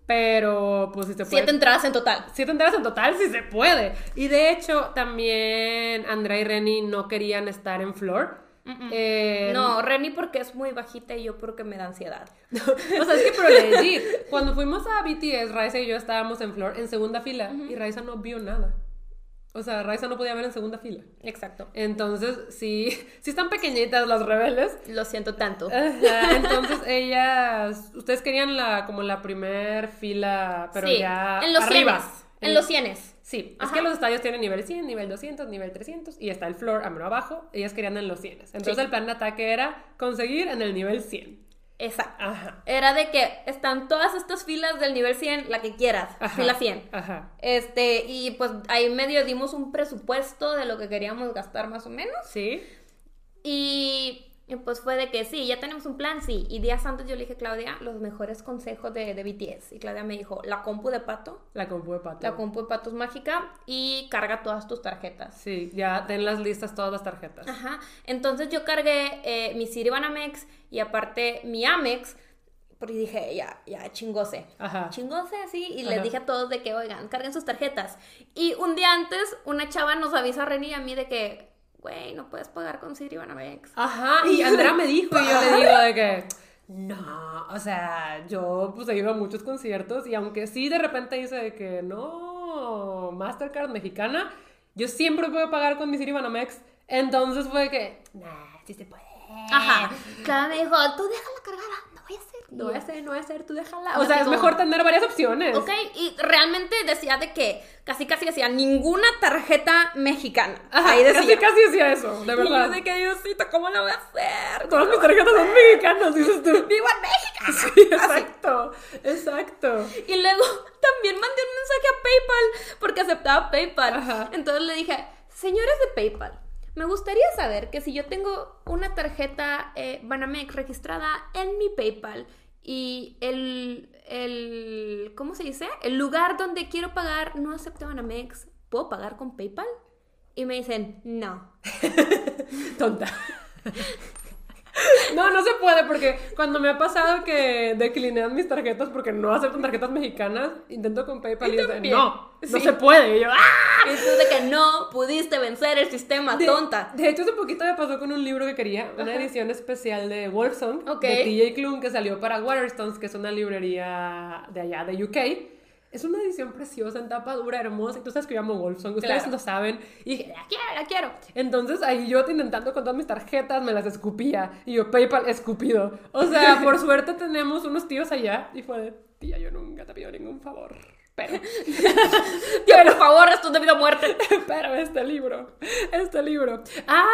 B: Pero, pues si se puede.
A: Siete entradas en total.
B: Siete entradas en total, si se puede. Y de hecho, también Andrea y Reni no querían estar en Eh,
A: No, Reni porque es muy bajita y yo porque me da ansiedad.
B: o sea, es que pero legit, cuando fuimos a BTS, Raisa y yo estábamos en Floor en segunda fila y Raisa no vio nada. O sea, Raiza no podía ver en segunda fila.
A: Exacto.
B: Entonces, sí, sí están pequeñitas las rebeldes.
A: Lo siento tanto.
B: Ajá, entonces ellas, ustedes querían la como la primer fila, pero
A: Sí,
B: ya
A: en los
B: arriba.
A: cienes. En los cienes.
B: Sí, es que los estadios tienen nivel 100, nivel 200, nivel 300 y está el floor a mano abajo. Ellas querían en los 100. Entonces
A: Sí.
B: el plan de ataque era conseguir en el nivel 100.
A: Exacto.
B: Ajá.
A: Era de que están todas estas filas del nivel 100, la que quieras.
B: Ajá.
A: Fila 100.
B: Ajá.
A: Este, y pues ahí medio dimos un presupuesto de lo que queríamos gastar más o menos.
B: Sí.
A: Y y pues fue de que sí, ya tenemos un plan, sí. Y días antes yo le dije a Claudia los mejores consejos de, de BTS. Y Claudia me dijo, la compu de pato,
B: La compu de pato.
A: la compu de pato es mágica y carga todas tus tarjetas.
B: Sí, ya ten las listas todas las tarjetas.
A: Ajá. Entonces yo cargué eh, mi Citibanamex y aparte mi Amex. Porque dije, ya, ya, chingose.
B: Ajá.
A: Chingose así. Y
B: Ajá.
A: les dije a todos de que, oigan, carguen sus tarjetas. Y un día antes, una chava nos avisa a Reni y a mí de que, güey, no puedes pagar con Citibanamex.
B: Ajá, y Andrea me dijo y yo le digo de que no, o sea, yo pues he ido a muchos conciertos y aunque sí de repente dice de que no, Mastercard mexicana, yo siempre puedo pagar con mi Citibanamex, entonces fue de que, nah, sí se puede.
A: Ajá. Claro, me dijo, tú déjala voy a hacer.
B: No voy a hacer, no voy a hacer, tú déjala. O sea, es mejor tener varias opciones.
A: Ok, y realmente decía de que casi casi decía ninguna tarjeta mexicana.
B: Ajá,
A: Ahí
B: casi
A: decía.
B: casi decía eso, de
A: Y
B: verdad.
A: yo de que Diosito, ¿cómo lo voy a hacer?
B: Todas mis tarjetas son mexicanas, dices tú.
A: ¡Vivo en México!
B: Sí, exacto, exacto.
A: Y luego también mandé un mensaje a PayPal porque aceptaba PayPal.
B: Ajá.
A: Entonces le dije, señores de PayPal, me gustaría saber que si yo tengo una tarjeta eh, Banamex registrada en mi PayPal y el, el, ¿cómo se dice? El lugar donde quiero pagar no acepta Banamex, ¿puedo pagar con PayPal? Y me dicen, no.
B: Tonta. No, no se puede porque cuando me ha pasado que declinean mis tarjetas porque no aceptan tarjetas mexicanas, intento con PayPal y,
A: también.
B: no, no
A: Sí.
B: se puede. Y yo, ¡ah!
A: Y tú de que no pudiste vencer el sistema,
B: De-
A: tonta.
B: De hecho, hace poquito me pasó con un libro que quería, una
A: Ajá.
B: edición especial de Wolfsong,
A: Ok.
B: de TJ Klum, que salió para Waterstones, que es una librería de allá, de UK. Es una edición preciosa, en tapa dura, hermosa. Y tú sabes que yo amo Wolfsong, ustedes
A: Claro.
B: lo saben. Y dije,
A: La quiero, la quiero.
B: Entonces ahí yo intentando con todas mis tarjetas me las escupía y yo PayPal escupido. O sea, por suerte tenemos unos tíos allá y fue de, tía, yo nunca te pido ningún favor. Pero,
A: Tío, por favor, esto es debido a muerte.
B: pero este libro, este libro. Ah,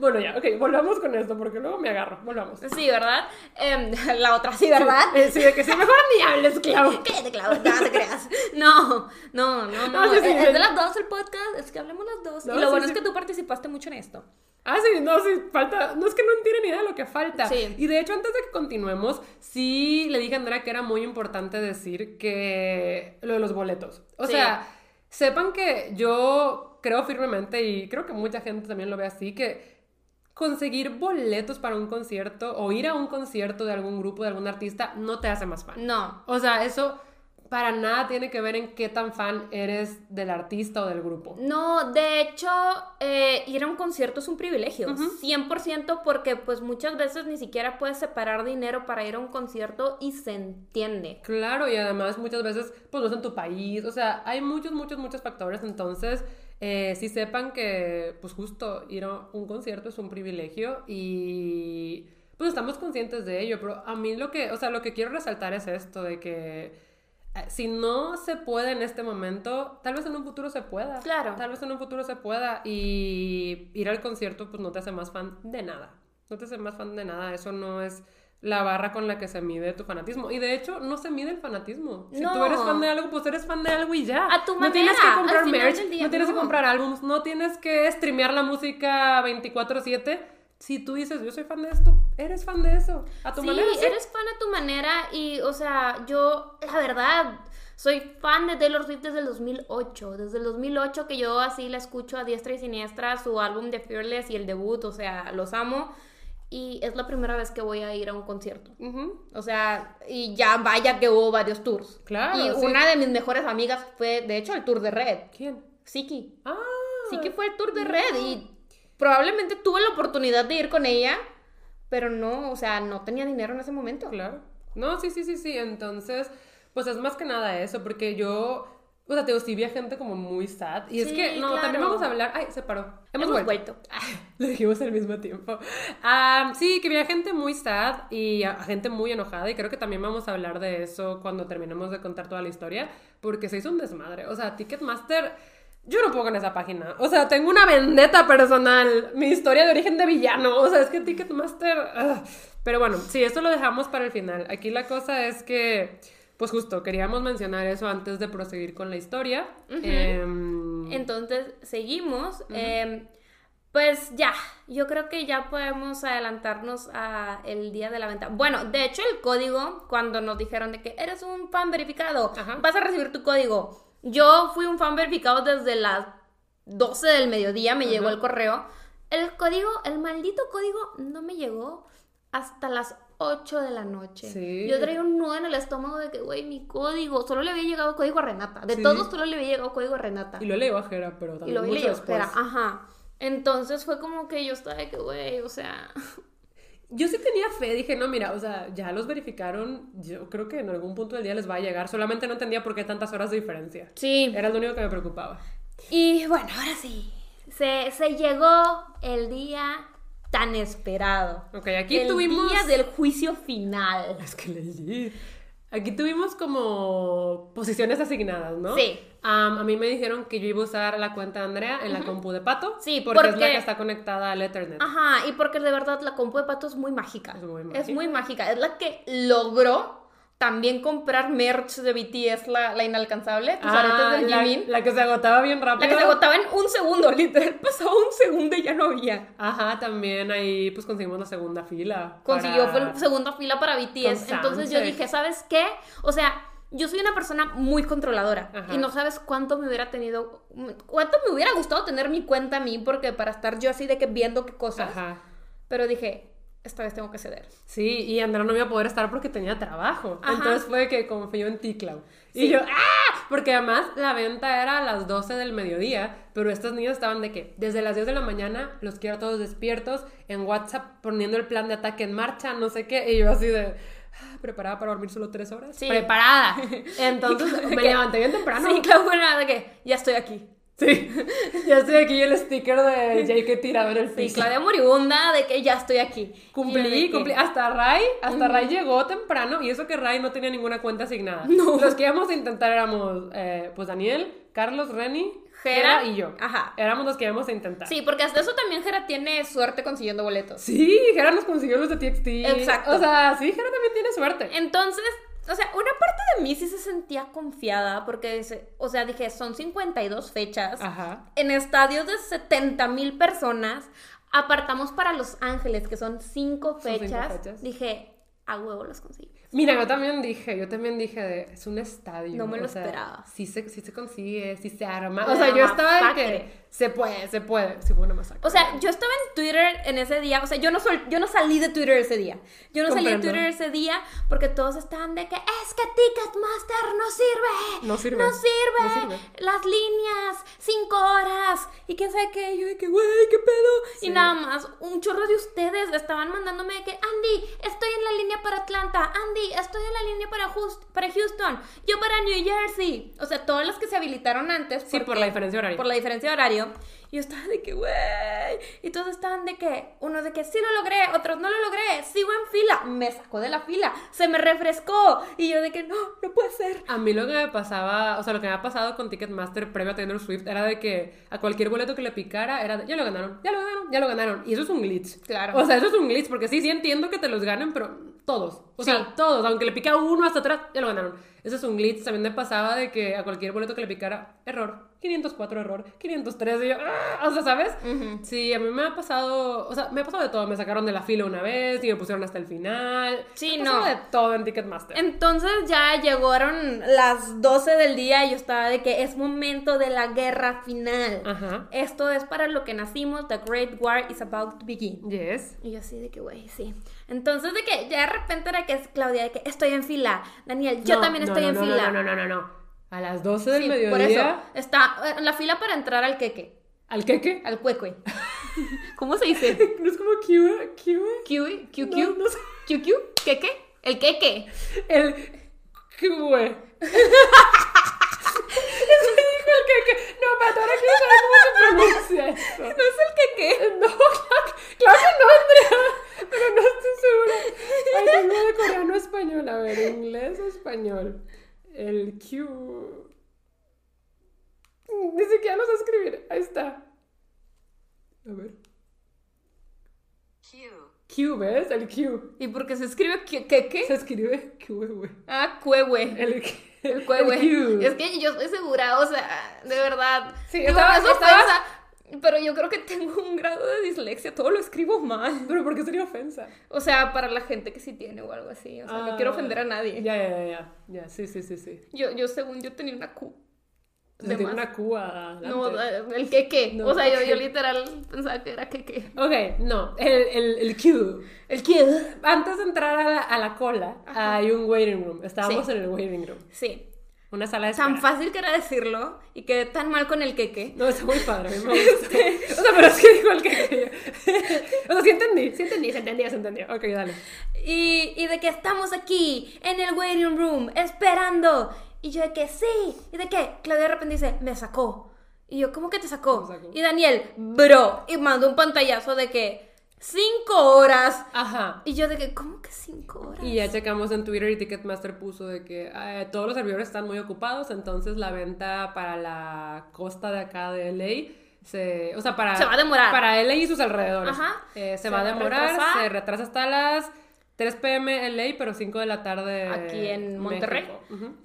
B: bueno ya, ok, volvamos con esto porque luego me agarro, volvamos.
A: Sí, ¿verdad? Em, la otra sí, ¿verdad?
B: Eh, Sí, de que sí, mejor ni hables, Clau.
A: Cállate, Clau, no te creas. No, no, no, no.
B: No, sí, sí,
A: es de las dos el podcast, es que hablemos las dos.
B: No,
A: y lo
B: sí,
A: bueno es que tú participaste mucho en esto.
B: Ah, sí, no, sí, falta. No es que no tiene ni idea de lo que falta.
A: Sí.
B: Y de hecho, antes de que continuemos, sí le dije a Andrea que era muy importante decir que lo de los boletos. O
A: Sí.
B: sea, sepan que yo creo firmemente, y creo que mucha gente también lo ve así, que conseguir boletos para un concierto o ir a un concierto de algún grupo, de algún artista, no te hace más fan.
A: No.
B: O sea, eso para nada tiene que ver en qué tan fan eres del artista o del grupo.
A: No, de hecho, eh, ir a un concierto es un privilegio, 100% porque pues muchas veces ni siquiera puedes separar dinero para ir a un concierto y se entiende.
B: Claro, y además muchas veces, pues no es en tu país, o sea, hay muchos, muchos, muchos factores, entonces, eh, sí sepan que, pues justo, ir a un concierto es un privilegio y, pues estamos conscientes de ello, pero a mí lo que, o sea, lo que quiero resaltar es esto, de que si no se puede en este momento, tal vez en un futuro se pueda.
A: Claro.
B: Tal vez en un futuro se pueda y ir al concierto, pues no te hace más fan de nada. No te hace más fan de nada, eso no es la barra con la que se mide tu fanatismo. Y de hecho, no se mide el fanatismo. Si tú eres fan de algo, pues eres fan de algo y ya.
A: A tu
B: No tienes
A: manera,
B: que comprar merch,
A: día,
B: no tienes que comprar álbums, no tienes que streamear la música 24/7. Si tú dices, yo soy fan de esto, eres fan de eso. A tu
A: sí,
B: manera, sí.
A: eres fan a tu manera y, o sea, yo, la verdad, soy fan de Taylor Swift desde el 2008. Desde el 2008 que yo así la escucho a diestra y siniestra, su álbum de Fearless y el debut, o sea, los amo. Y es la primera vez que voy a ir a un concierto. O sea, y ya vaya que hubo varios tours.
B: Claro,
A: Y
B: sí.
A: una de mis mejores amigas fue, de hecho, el tour de Red.
B: ¿Quién?
A: Siki.
B: Ah.
A: Siki fue el tour de Red y probablemente tuve la oportunidad de ir con ella, pero no, o sea, no tenía dinero en ese momento.
B: Claro. No, sí, sí, sí, sí. Entonces, pues es más que nada eso, porque yo O sea, te digo, sí vi a gente como muy sad. Y es que, no, también vamos a hablar. Ay, se paró. Hemos,
A: Hemos
B: vuelto.
A: vuelto.
B: Lo dijimos al mismo tiempo. Ah, sí, que vi a gente muy sad y a gente muy enojada. Y creo que también vamos a hablar de eso cuando terminemos de contar toda la historia. Porque se hizo un desmadre. O sea, Ticketmaster. Yo no puedo con esa página. O sea, tengo una vendetta personal. Mi historia de origen de villano. O sea, es que Ticketmaster. ah. Pero bueno, sí, esto lo dejamos para el final. Aquí la cosa es que. Pues justo, queríamos mencionar eso antes de proseguir con la historia. Em,
A: Entonces, seguimos. eh, pues ya, yo creo que ya podemos adelantarnos a el día de la venta. Bueno, de hecho el código, cuando nos dijeron de que eres un fan verificado,
B: Ajá.
A: vas a recibir tu código. Yo fui un fan verificado desde las 12 del mediodía, me llegó el correo. El código, el maldito código no me llegó hasta las 8 de la noche.
B: Sí.
A: Yo traía un nudo en el estómago de que, güey, mi código, solo le había llegado código a Renata. De
B: Sí.
A: todos solo le había llegado código a Renata.
B: Y lo leo a Jera, pero
A: Y
B: también
A: lo
B: mucho
A: y
B: después.
A: espera, ajá. Entonces fue como que yo estaba de que, güey, o sea,
B: Yo sí tenía fe, dije, no, mira, o sea, ya los verificaron, yo creo que en algún punto del día les va a llegar, solamente no entendía por qué tantas horas de diferencia.
A: sí.
B: Era lo único que me preocupaba.
A: Y bueno, ahora sí, se, se llegó el día tan esperado.
B: Ok, aquí
A: el
B: tuvimos...
A: día del juicio final.
B: Es que leí. Aquí tuvimos como posiciones asignadas, ¿no?
A: Sí.
B: A mí me dijeron que yo iba a usar la cuenta de Andrea en la compu de Pato.
A: Sí,
B: porque, es la
A: porque-
B: que está conectada al Ethernet.
A: Ajá, y porque de verdad la compu de pato es muy mágica.
B: Es muy
A: Es
B: mágica.
A: muy mágica. Es la que logró también comprar merch de BTS, la, la inalcanzable, tus
B: Ah,
A: aretes del
B: la,
A: Jimin.
B: la que se agotaba bien rápido.
A: La que se agotaba en un segundo, literal. Pasaba un segundo y ya no había.
B: Ajá, también ahí pues conseguimos la segunda fila.
A: consiguió
B: para-
A: fue segunda fila para BTS. Entonces yo dije, ¿sabes qué? O sea, yo soy una persona muy controladora
B: Ajá.
A: y no sabes cuánto me hubiera tenido, cuánto me hubiera gustado tener mi cuenta a mí porque para estar yo así de que viendo qué cosas.
B: Ajá.
A: Pero dije, esta vez tengo que ceder.
B: Sí, y Andrea no iba a poder estar porque tenía trabajo.
A: Ajá.
B: Entonces fue que confió en ti, Clau. Y yo, ¡ah! Porque además la venta era a las 12 del mediodía, pero estos niños estaban de que desde las 10 de la mañana los quiero todos despiertos, en WhatsApp poniendo el plan de ataque en marcha, no sé qué, y yo así de... "Ah, ¿Preparada para dormir solo tres horas?
A: Sí.
B: Preparada. Entonces me levanté bien temprano.
A: Sí, claro, fue nada de que ya estoy aquí.
B: Sí. Ya estoy aquí el sticker de Jake tirado en el
A: Sí,
B: piso.
A: Claudia moribunda de que ya estoy aquí.
B: Cumplí,
A: que-
B: cumplí. Hasta Ray, hasta Ray llegó temprano y eso que Ray no tenía ninguna cuenta asignada. Los que íbamos a intentar éramos, eh, pues Daniel, Carlos, Reni,
A: Jera.
B: Jera y yo.
A: Ajá.
B: Éramos los que íbamos a intentar.
A: Sí, porque hasta eso también Jera tiene suerte consiguiendo boletos.
B: Sí, Jera nos consiguió los de TXT.
A: Exacto.
B: O sea, sí, Jera también tiene suerte.
A: Entonces, o sea, una parte de mí sí se sentía confiada porque, o sea, dije, son 52 fechas.
B: Ajá.
A: En estadios de 70 mil personas, apartamos para Los Ángeles, que son 5
B: cinco
A: fechas.
B: fechas.
A: Dije, a huevo los conseguí.
B: Mira, yo también dije, yo también dije de, es un estadio.
A: No me lo
B: o sea,
A: esperaba.
B: Sí se, sí se consigue, sí se arma. O sea, yo estaba de que se puede, se puede. Sí, fue una masacre.
A: O sea, yo estaba en Twitter en ese día, o sea, yo no, sol- yo no salí de Twitter ese día. Yo no salí de. Twitter ese día porque todos estaban de que es que Ticketmaster no sirve.
B: No sirve.
A: No sirve.
B: No sirve.
A: Las líneas, cinco horas. Y quién sabe qué. Yo de que, güey, qué pedo.
B: Sí.
A: Y nada más, un chorro de ustedes estaban mandándome de que, Andy, estoy en la línea para Atlanta. Andy, estoy en la línea para, Houst- para Houston. Yo para New Jersey. O sea, todas las que se habilitaron antes.
B: sí, por
A: porque-
B: la diferencia horaria.
A: por la diferencia de horario. Y yo estaba de que, güey. Y todos estaban de que, unos de que sí lo logré, otros no lo logré, sigo en fila. Me sacó de la fila, se me refrescó. Y yo de que, no, no puede ser.
B: A mí lo que me pasaba, o sea, lo que me ha pasado con Ticketmaster previo a Taylor Swift era de que a cualquier boleto que le picara era de, ya lo ganaron, ya lo ganaron, ya lo ganaron. Y eso es un glitch.
A: Claro.
B: O sea, eso es un glitch, porque sí, sí entiendo que te los ganen, pero todos. O
A: Sí.
B: sea, todos. Aunque le pica uno hasta atrás, ya lo ganaron. Eso es un glitch. También me pasaba de que a cualquier boleto que le picara, error. 504 error, 503 y yo, ¡ah! o sea, ¿sabes? Sí, a mí me ha pasado, o sea, me ha pasado de todo. Me sacaron de la fila una vez y me pusieron hasta el final.
A: Sí,
B: Me
A: no.
B: de todo en Ticketmaster.
A: Entonces ya llegaron las 12 del día y yo estaba de que es momento de la guerra final.
B: Ajá.
A: Esto es para lo que nacimos, The Great War is about to begin.
B: Yes.
A: Y yo así de que, güey, sí. Entonces de que ya de repente era que es Claudia, de que estoy en fila. Daniel, yo
B: No,
A: también
B: no,
A: estoy
B: no,
A: en
B: no,
A: fila.
B: No, no, no, no, no. A las 12 del
A: Sí,
B: mediodía.
A: por eso. Está en la fila para entrar al queque.
B: ¿Al queque?
A: Al cuecue. ¿Cómo se dice?
B: ¿No es como Q? Q?
A: ¿Q? ¿Q?
B: No, no.
A: ¿Q? ¿Q? ¿Queque? El queque.
B: El Q. ahora quiero saber cómo se pronuncia eso.
A: ¿No es el que qué?
B: No, claro, claro que no, Andrea. Pero no estoy segura. Ay, tengo de coreano a español. A ver, inglés o español. El Q. Ni siquiera lo sé escribir. Ahí está. A ver.
C: Q.
B: Q, ¿ves? El Q.
A: ¿Y por qué se escribe qué qué? qué?
B: Se escribe Q.
A: Ah, cuehue.
B: El,
A: El cuehue. Es que yo estoy segura, o sea, de verdad.
B: Sí,
A: Digo,
B: estaba-
A: no es
B: estaba-
A: pero yo creo que tengo un grado de dislexia, todo lo escribo mal.
B: Pero ¿por qué sería ofensa?
A: O sea, para la gente que sí tiene o algo así. O sea, no
B: Ah,
A: quiero ofender a nadie.
B: Ya, ya, ya, ya. Sí, sí, sí, sí.
A: Yo, yo, según yo, tenía una Q. De más.
B: una Q adelante.
A: No, el que qué.
B: No,
A: o sea, yo, yo literal pensaba que era que qué.
B: Ok, no, el, el, el Q.
A: El qué.
B: Antes de entrar a la, a la cola, hay un waiting room. Estábamos
A: Sí.
B: en el waiting room.
A: Sí.
B: Una sala de
A: Tan fácil que era decirlo y quedé tan mal con el que qué.
B: No, está muy padre, a mí me gusta. O sea, pero es que dijo el que. o sea, sí entendí, sí entendí, se entendía, se entendía. Ok, dale.
A: Y, y de que estamos aquí, en el waiting room, esperando. Y yo de que sí. Y de que Claudia de repente dice, me sacó. Y yo, ¿cómo que te sacó?
B: Sacó.
A: Y Daniel, bro. Y mandó un pantallazo de que cinco horas.
B: Ajá.
A: Y yo de que, ¿cómo que cinco horas?
B: Y ya checamos en Twitter y Ticketmaster puso de que eh, todos los servidores están muy ocupados, entonces la venta para la costa de acá de LA se, o sea, para
A: Se va a demorar.
B: Para LA y sus alrededores.
A: Ajá.
B: Eh, se,
A: Se
B: va a demorar,
A: retrasar.
B: se retrasa hasta las 3 pm LA, pero 5 de la tarde
A: Aquí en Monterrey.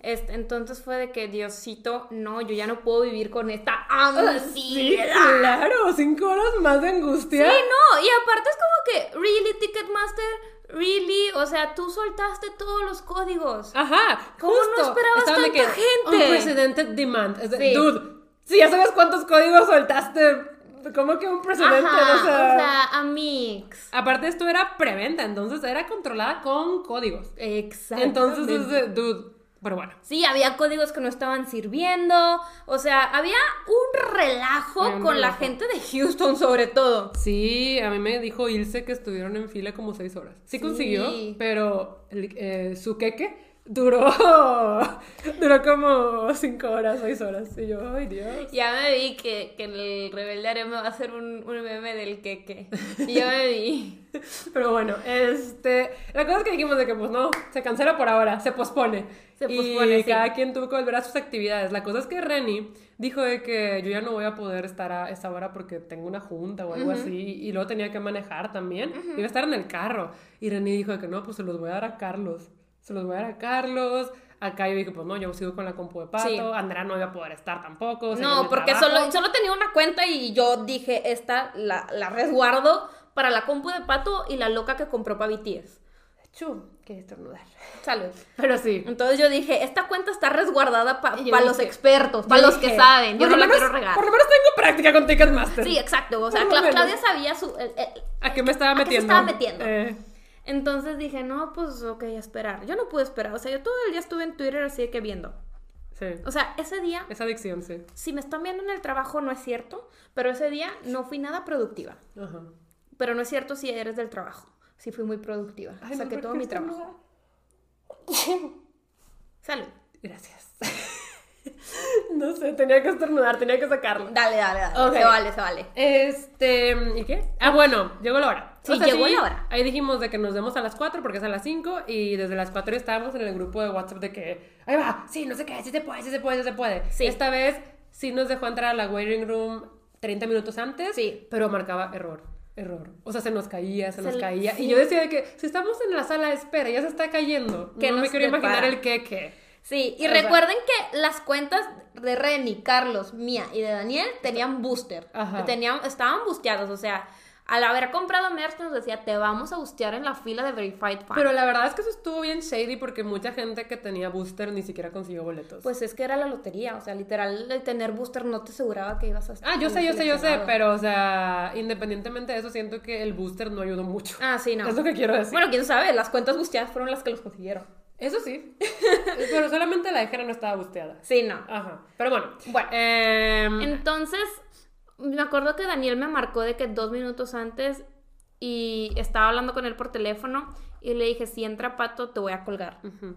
A: Este, entonces fue de que, Diosito, no, yo ya no puedo vivir con esta
B: Sí,
A: ansiedad.
B: claro, 5 horas más de angustia.
A: Sí, no, y aparte es como que, really, Ticketmaster, really, o sea, tú soltaste todos los códigos.
B: Ajá,
A: ¿Cómo no esperabas tanta
B: que,
A: gente?
B: Unprecedented demand.
A: Sí.
B: Dude, si ya sabes cuántos códigos soltaste, ¿cómo que un precedente?
A: Ajá,
B: o sea,
A: o sea, amix.
B: Aparte esto era preventa, entonces era controlada con códigos.
A: Exacto.
B: Entonces es de, dude, pero bueno.
A: Sí, había códigos que no estaban sirviendo, o sea, había un relajo
B: un
A: con la gente de Houston sobre todo.
B: Sí, a mí me dijo Ilse que estuvieron en fila como seis horas. Sí,
A: Sí.
B: consiguió, pero eh, su queque duró, duró como cinco horas, seis horas. Y yo, ay Dios.
A: Ya me vi que, que el rebelde Areme va a hacer un, un meme del queque. Y ya me vi.
B: Pero bueno, este, la cosa es que dijimos de que pues no, se cancela por ahora, se pospone.
A: Se
B: y
A: pospone, sí.
B: cada quien tuvo que volver a sus actividades. La cosa es que Reni dijo de que yo ya no voy a poder estar a esa hora porque tengo una junta o algo así y luego tenía que manejar también. Iba a estar en el carro. Y Reni dijo de que no, pues se los voy a dar a Carlos. Se los voy a dar a Carlos. Acá yo dije, pues no, yo sigo con la compu de pato.
A: Sí.
B: Andrea no iba a poder estar tampoco.
A: No, porque solo, solo tenía una cuenta y yo dije, esta la, la resguardo para la compu de pato y la loca que compró para BTS.
B: Chu, que estornudar.
A: Salud.
B: Pero sí.
A: Entonces yo dije, esta cuenta está resguardada para
B: yo
A: los expertos, para los que saben. Yo no la quiero regar.
B: Por lo menos tengo práctica con Ticketmaster.
A: Sí, exacto. O sea, Cla-
B: menos.
A: Claudia sabía su... el- el-
B: ¿A qué me estaba
A: ¿A qué se
B: metiendo?
A: estaba metiendo?
B: Eh,
A: Entonces dije, no, pues ok, esperar. Yo no pude esperar. O sea, yo todo el día estuve en Twitter así de que viendo.
B: sí.
A: O sea, ese día,
B: Esa adicción, sí.
A: si me están viendo en el trabajo, no es cierto. Pero ese día no fui nada productiva.
B: Ajá.
A: Pero no es cierto si eres del trabajo. Sí fui muy productiva.
B: Ay, no, ¿por
A: todo mi trabajo. Salud.
B: Gracias. no sé, tenía que estornudar, tenía que sacarlo.
A: Dale, dale, dale. Se vale, se vale.
B: Este, ¿y qué? Ah, bueno, llegó la hora.
A: Sí, llegó la hora.
B: Ahí dijimos de que nos vemos a las 4 porque es a las 5 y desde las 4 estábamos en el grupo de WhatsApp de que, ahí va, sí, no sé qué, sí se puede, sí se puede, sí se puede.
A: Sí.
B: Esta vez sí nos dejó entrar a la waiting room 30 minutos antes,
A: Sí.
B: pero marcaba error. Error. O sea, se nos caía, se,
A: Se
B: nos caía.
A: sí.
B: Y yo decía de que si estamos en la sala de espera, ya se está cayendo.
A: ¿Qué
B: no me quiero imaginar el qué qué.
A: Sí, y
B: O sea-
A: recuerden que las cuentas de Reni, Carlos, mía y de Daniel tenían booster.
B: Ajá.
A: Tenían, estaban busteados, o sea, al haber comprado merch nos decía, te vamos a bustear en la fila de Verified Fan.
B: Pero la verdad es que eso estuvo bien shady porque mucha gente que tenía booster ni siquiera consiguió boletos.
A: Pues es que era la lotería, o sea, literal, el tener booster no te aseguraba que ibas a
B: Ah, yo sé, yo sé, yo sé, pero o sea, independientemente de eso, siento que el booster no ayudó mucho.
A: Ah, sí, no.
B: Es lo que quiero decir.
A: Bueno, quién sabe, las cuentas busteadas fueron las que los consiguieron.
B: eso sí. pero solamente la de Jera no estaba busteada.
A: Sí, no.
B: Ajá. Pero bueno.
A: Bueno.
B: em,
A: Entonces, me acuerdo que Daniel me marcó de que dos minutos antes y estaba hablando con él por teléfono y le dije, si entra Pato, te voy a colgar.
B: ujú.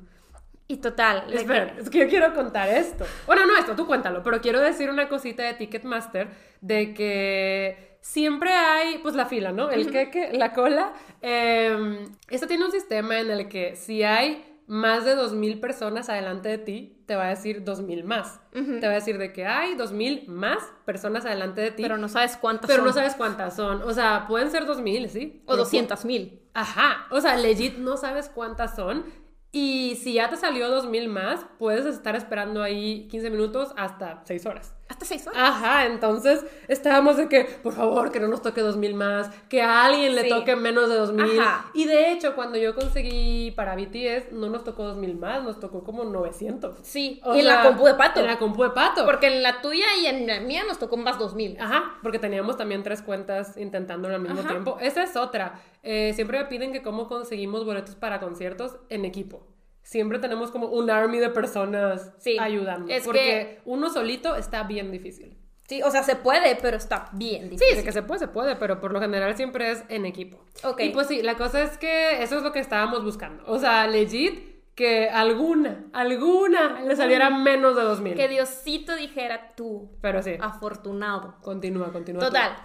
A: Y total.
B: Espera,
A: que-
B: es que yo quiero contar esto. Bueno, no esto, tú cuéntalo, pero quiero decir una cosita de Ticketmaster de que siempre hay, pues la fila, ¿no? El queque, la cola. Eh, esto tiene un sistema en el que si hay más de 2.000 personas adelante de ti, te va a decir 2.000 más. Te va a decir de que hay 2.000 más personas adelante de ti,
A: Pero no sabes cuántas
B: pero
A: son.
B: no sabes cuántas son. O sea, pueden ser 2.000, ¿sí?
A: O
B: Pero
A: 200 mil.
B: Ajá, o sea, legit no sabes cuántas son. Y si ya te salió 2000 más, puedes estar esperando ahí 15 minutos hasta 6 horas.
A: Hasta 6 horas.
B: Ajá, entonces estábamos de que, por favor, que no nos toque 2000 más, que a alguien le
A: Sí.
B: toque menos de 2000.
A: Ajá.
B: Y de hecho, cuando yo conseguí para BTS, no nos tocó 2000 más, nos tocó como 900.
A: Sí.
B: O
A: y en la compu de pato.
B: En la compu de pato.
A: Porque en la tuya y en la mía nos tocó más 2000.
B: Ajá, porque teníamos también tres cuentas intentándolo al mismo
A: Ajá.
B: tiempo. Esa es otra. Eh, siempre me piden que cómo conseguimos boletos para conciertos en equipo. Siempre tenemos como un army de personas
A: Sí,
B: ayudando.
A: es
B: porque
A: que-
B: uno solito está bien difícil.
A: Sí, o sea, se puede, pero está bien
B: Sí,
A: difícil.
B: de que se puede, se puede, pero por lo general siempre es en equipo.
A: Ok.
B: Y pues sí, la cosa es que eso es lo que estábamos buscando. O sea, legit, que alguna, alguna le saliera menos de 2000.
A: Que Diosito dijera tú,
B: Pero sí,
A: afortunado.
B: continúa, continúa. tú.
A: Total.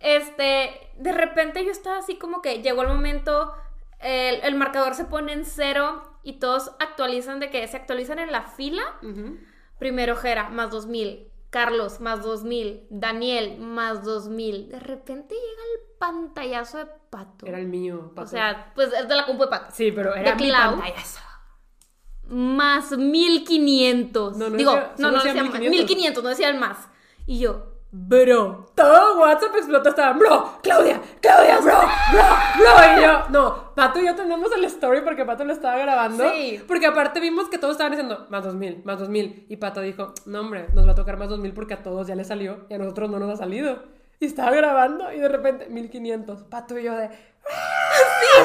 A: Este, de repente yo estaba así como que llegó el momento, el, el marcador se pone en cero y todos actualizan de que se actualizan en la fila.
B: Ujú.
A: Primero Jera, más 2000. Carlos, más 2000. Daniel, más 2000. De repente llega el pantallazo de pato.
B: Era el mío.
A: O
B: pato.
A: sea, pues es de la compu de pato.
B: Sí, pero era
A: de
B: mi
A: Cloud.
B: pantallazo.
A: Más 1500.
B: No, no
A: Digo,
B: decía-
A: no, no
B: decía 1500.
A: 1500, no decía el más. Y yo,
B: Bro, todo WhatsApp explotó, estaba, bro, Claudia, Claudia, bro, bro, bro, y yo, no, Pato y yo tenemos el story porque Pato lo estaba grabando,
A: Sí.
B: porque aparte vimos que todos estaban diciendo, más 2000, más 2000, y Pato dijo, no hombre, nos va a tocar más 2000 porque a todos ya les salió y a nosotros no nos ha salido, y estaba grabando y de repente 1500, Pato y yo de,
A: O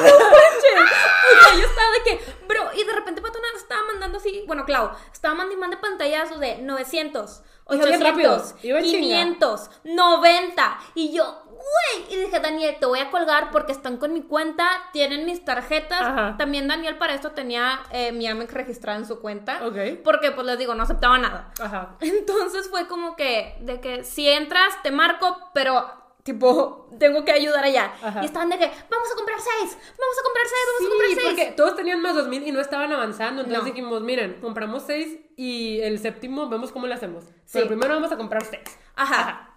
A: sea, yo estaba de que, bro, y de repente Pato nada estaba mandando así, bueno, Clau, estaba mandando y mandando pantallazos de 900,
B: Iba bien
A: 800,
B: rápido, iba en chinga.
A: 500, 90, y yo, güey, y dije, Daniel, te voy a colgar porque están con mi cuenta, tienen mis tarjetas,
B: Ajá.
A: también Daniel para esto tenía eh, mi Amex registrada en su cuenta,
B: Ok.
A: porque pues les digo, no aceptaba nada.
B: ajá,
A: Entonces fue como que, de que si entras, te marco, pero tipo, tengo que ayudar allá.
B: Ajá.
A: Y estaban de que, vamos a comprar seis, vamos a comprar seis, vamos a comprar seis.
B: porque todos tenían más 2000 y no estaban avanzando. Entonces
A: No.
B: dijimos, miren, compramos 6 y el séptimo vemos cómo lo hacemos.
A: Sí.
B: Pero primero vamos a comprar 6.
A: Ajá.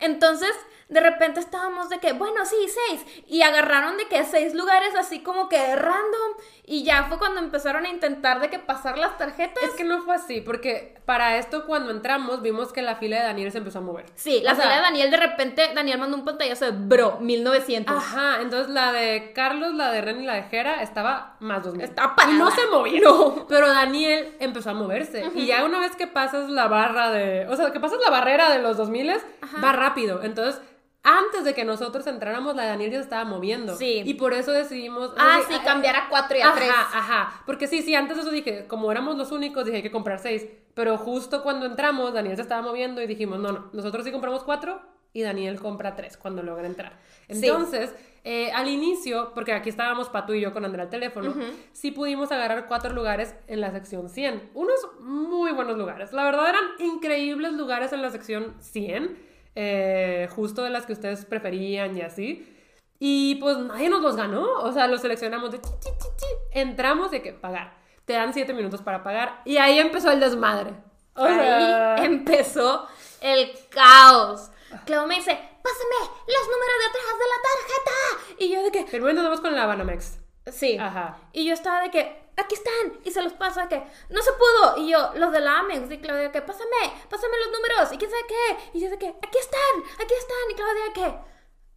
A: Entonces, de repente estábamos de que, bueno, sí, seis. Y agarraron de que seis lugares así como que random. Y ya fue cuando empezaron a intentar de que pasar las tarjetas.
B: Es que no fue así, porque para esto cuando entramos vimos que la fila de Daniel se empezó a mover.
A: Sí, la
B: O sea,
A: fila de Daniel, de repente, Daniel mandó un pantallazo de, bro, 1900.
B: Ajá, entonces la de Carlos, la de Ren y la de Jera estaba más 2000.
A: Estaba parada.
B: Y no se movía.
A: No.
B: Pero Daniel empezó a moverse. Y ya una vez que pasas la barra de. O sea, que pasas la barrera de los 2000 va rápido. Entonces. Antes de que nosotros entráramos, la de Daniel ya se estaba moviendo.
A: Sí.
B: Y por eso decidimos.
A: Ah,
B: así,
A: sí, cambiar a cuatro y a tres.
B: Ajá, ajá. Porque sí, sí, antes de eso dije, como éramos los únicos, dije hay que comprar seis. Pero justo cuando entramos, Daniel se estaba moviendo y dijimos, no, no, nosotros sí compramos cuatro y Daniel compra tres cuando logra entrar.
A: Sí.
B: Entonces, eh, al inicio, porque aquí estábamos Pato y yo con Andrea al teléfono, sí pudimos agarrar cuatro lugares en la sección 100. Unos muy buenos lugares. La verdad eran increíbles lugares en la sección 100. Eh, justo de las que ustedes preferían y así. Y pues nadie nos los ganó. O sea, los seleccionamos de chi, chi, chi, chi. Entramos hay que pagar. Te dan siete minutos para pagar. Y ahí empezó el desmadre. O sea,
A: Ahí empezó el caos. Clau me dice, pásame los números de atrás de la tarjeta. Y yo de que,
B: primero nos vamos con la Banamex.
A: sí.
B: Ajá.
A: Y yo estaba de que, aquí están. Y se los pasa que, no se pudo. Y yo, los de la Amex. Y Claudia que, pásame, pásame los números. Y quién sabe qué. Y yo de que, aquí están, aquí están. Y Claudia que,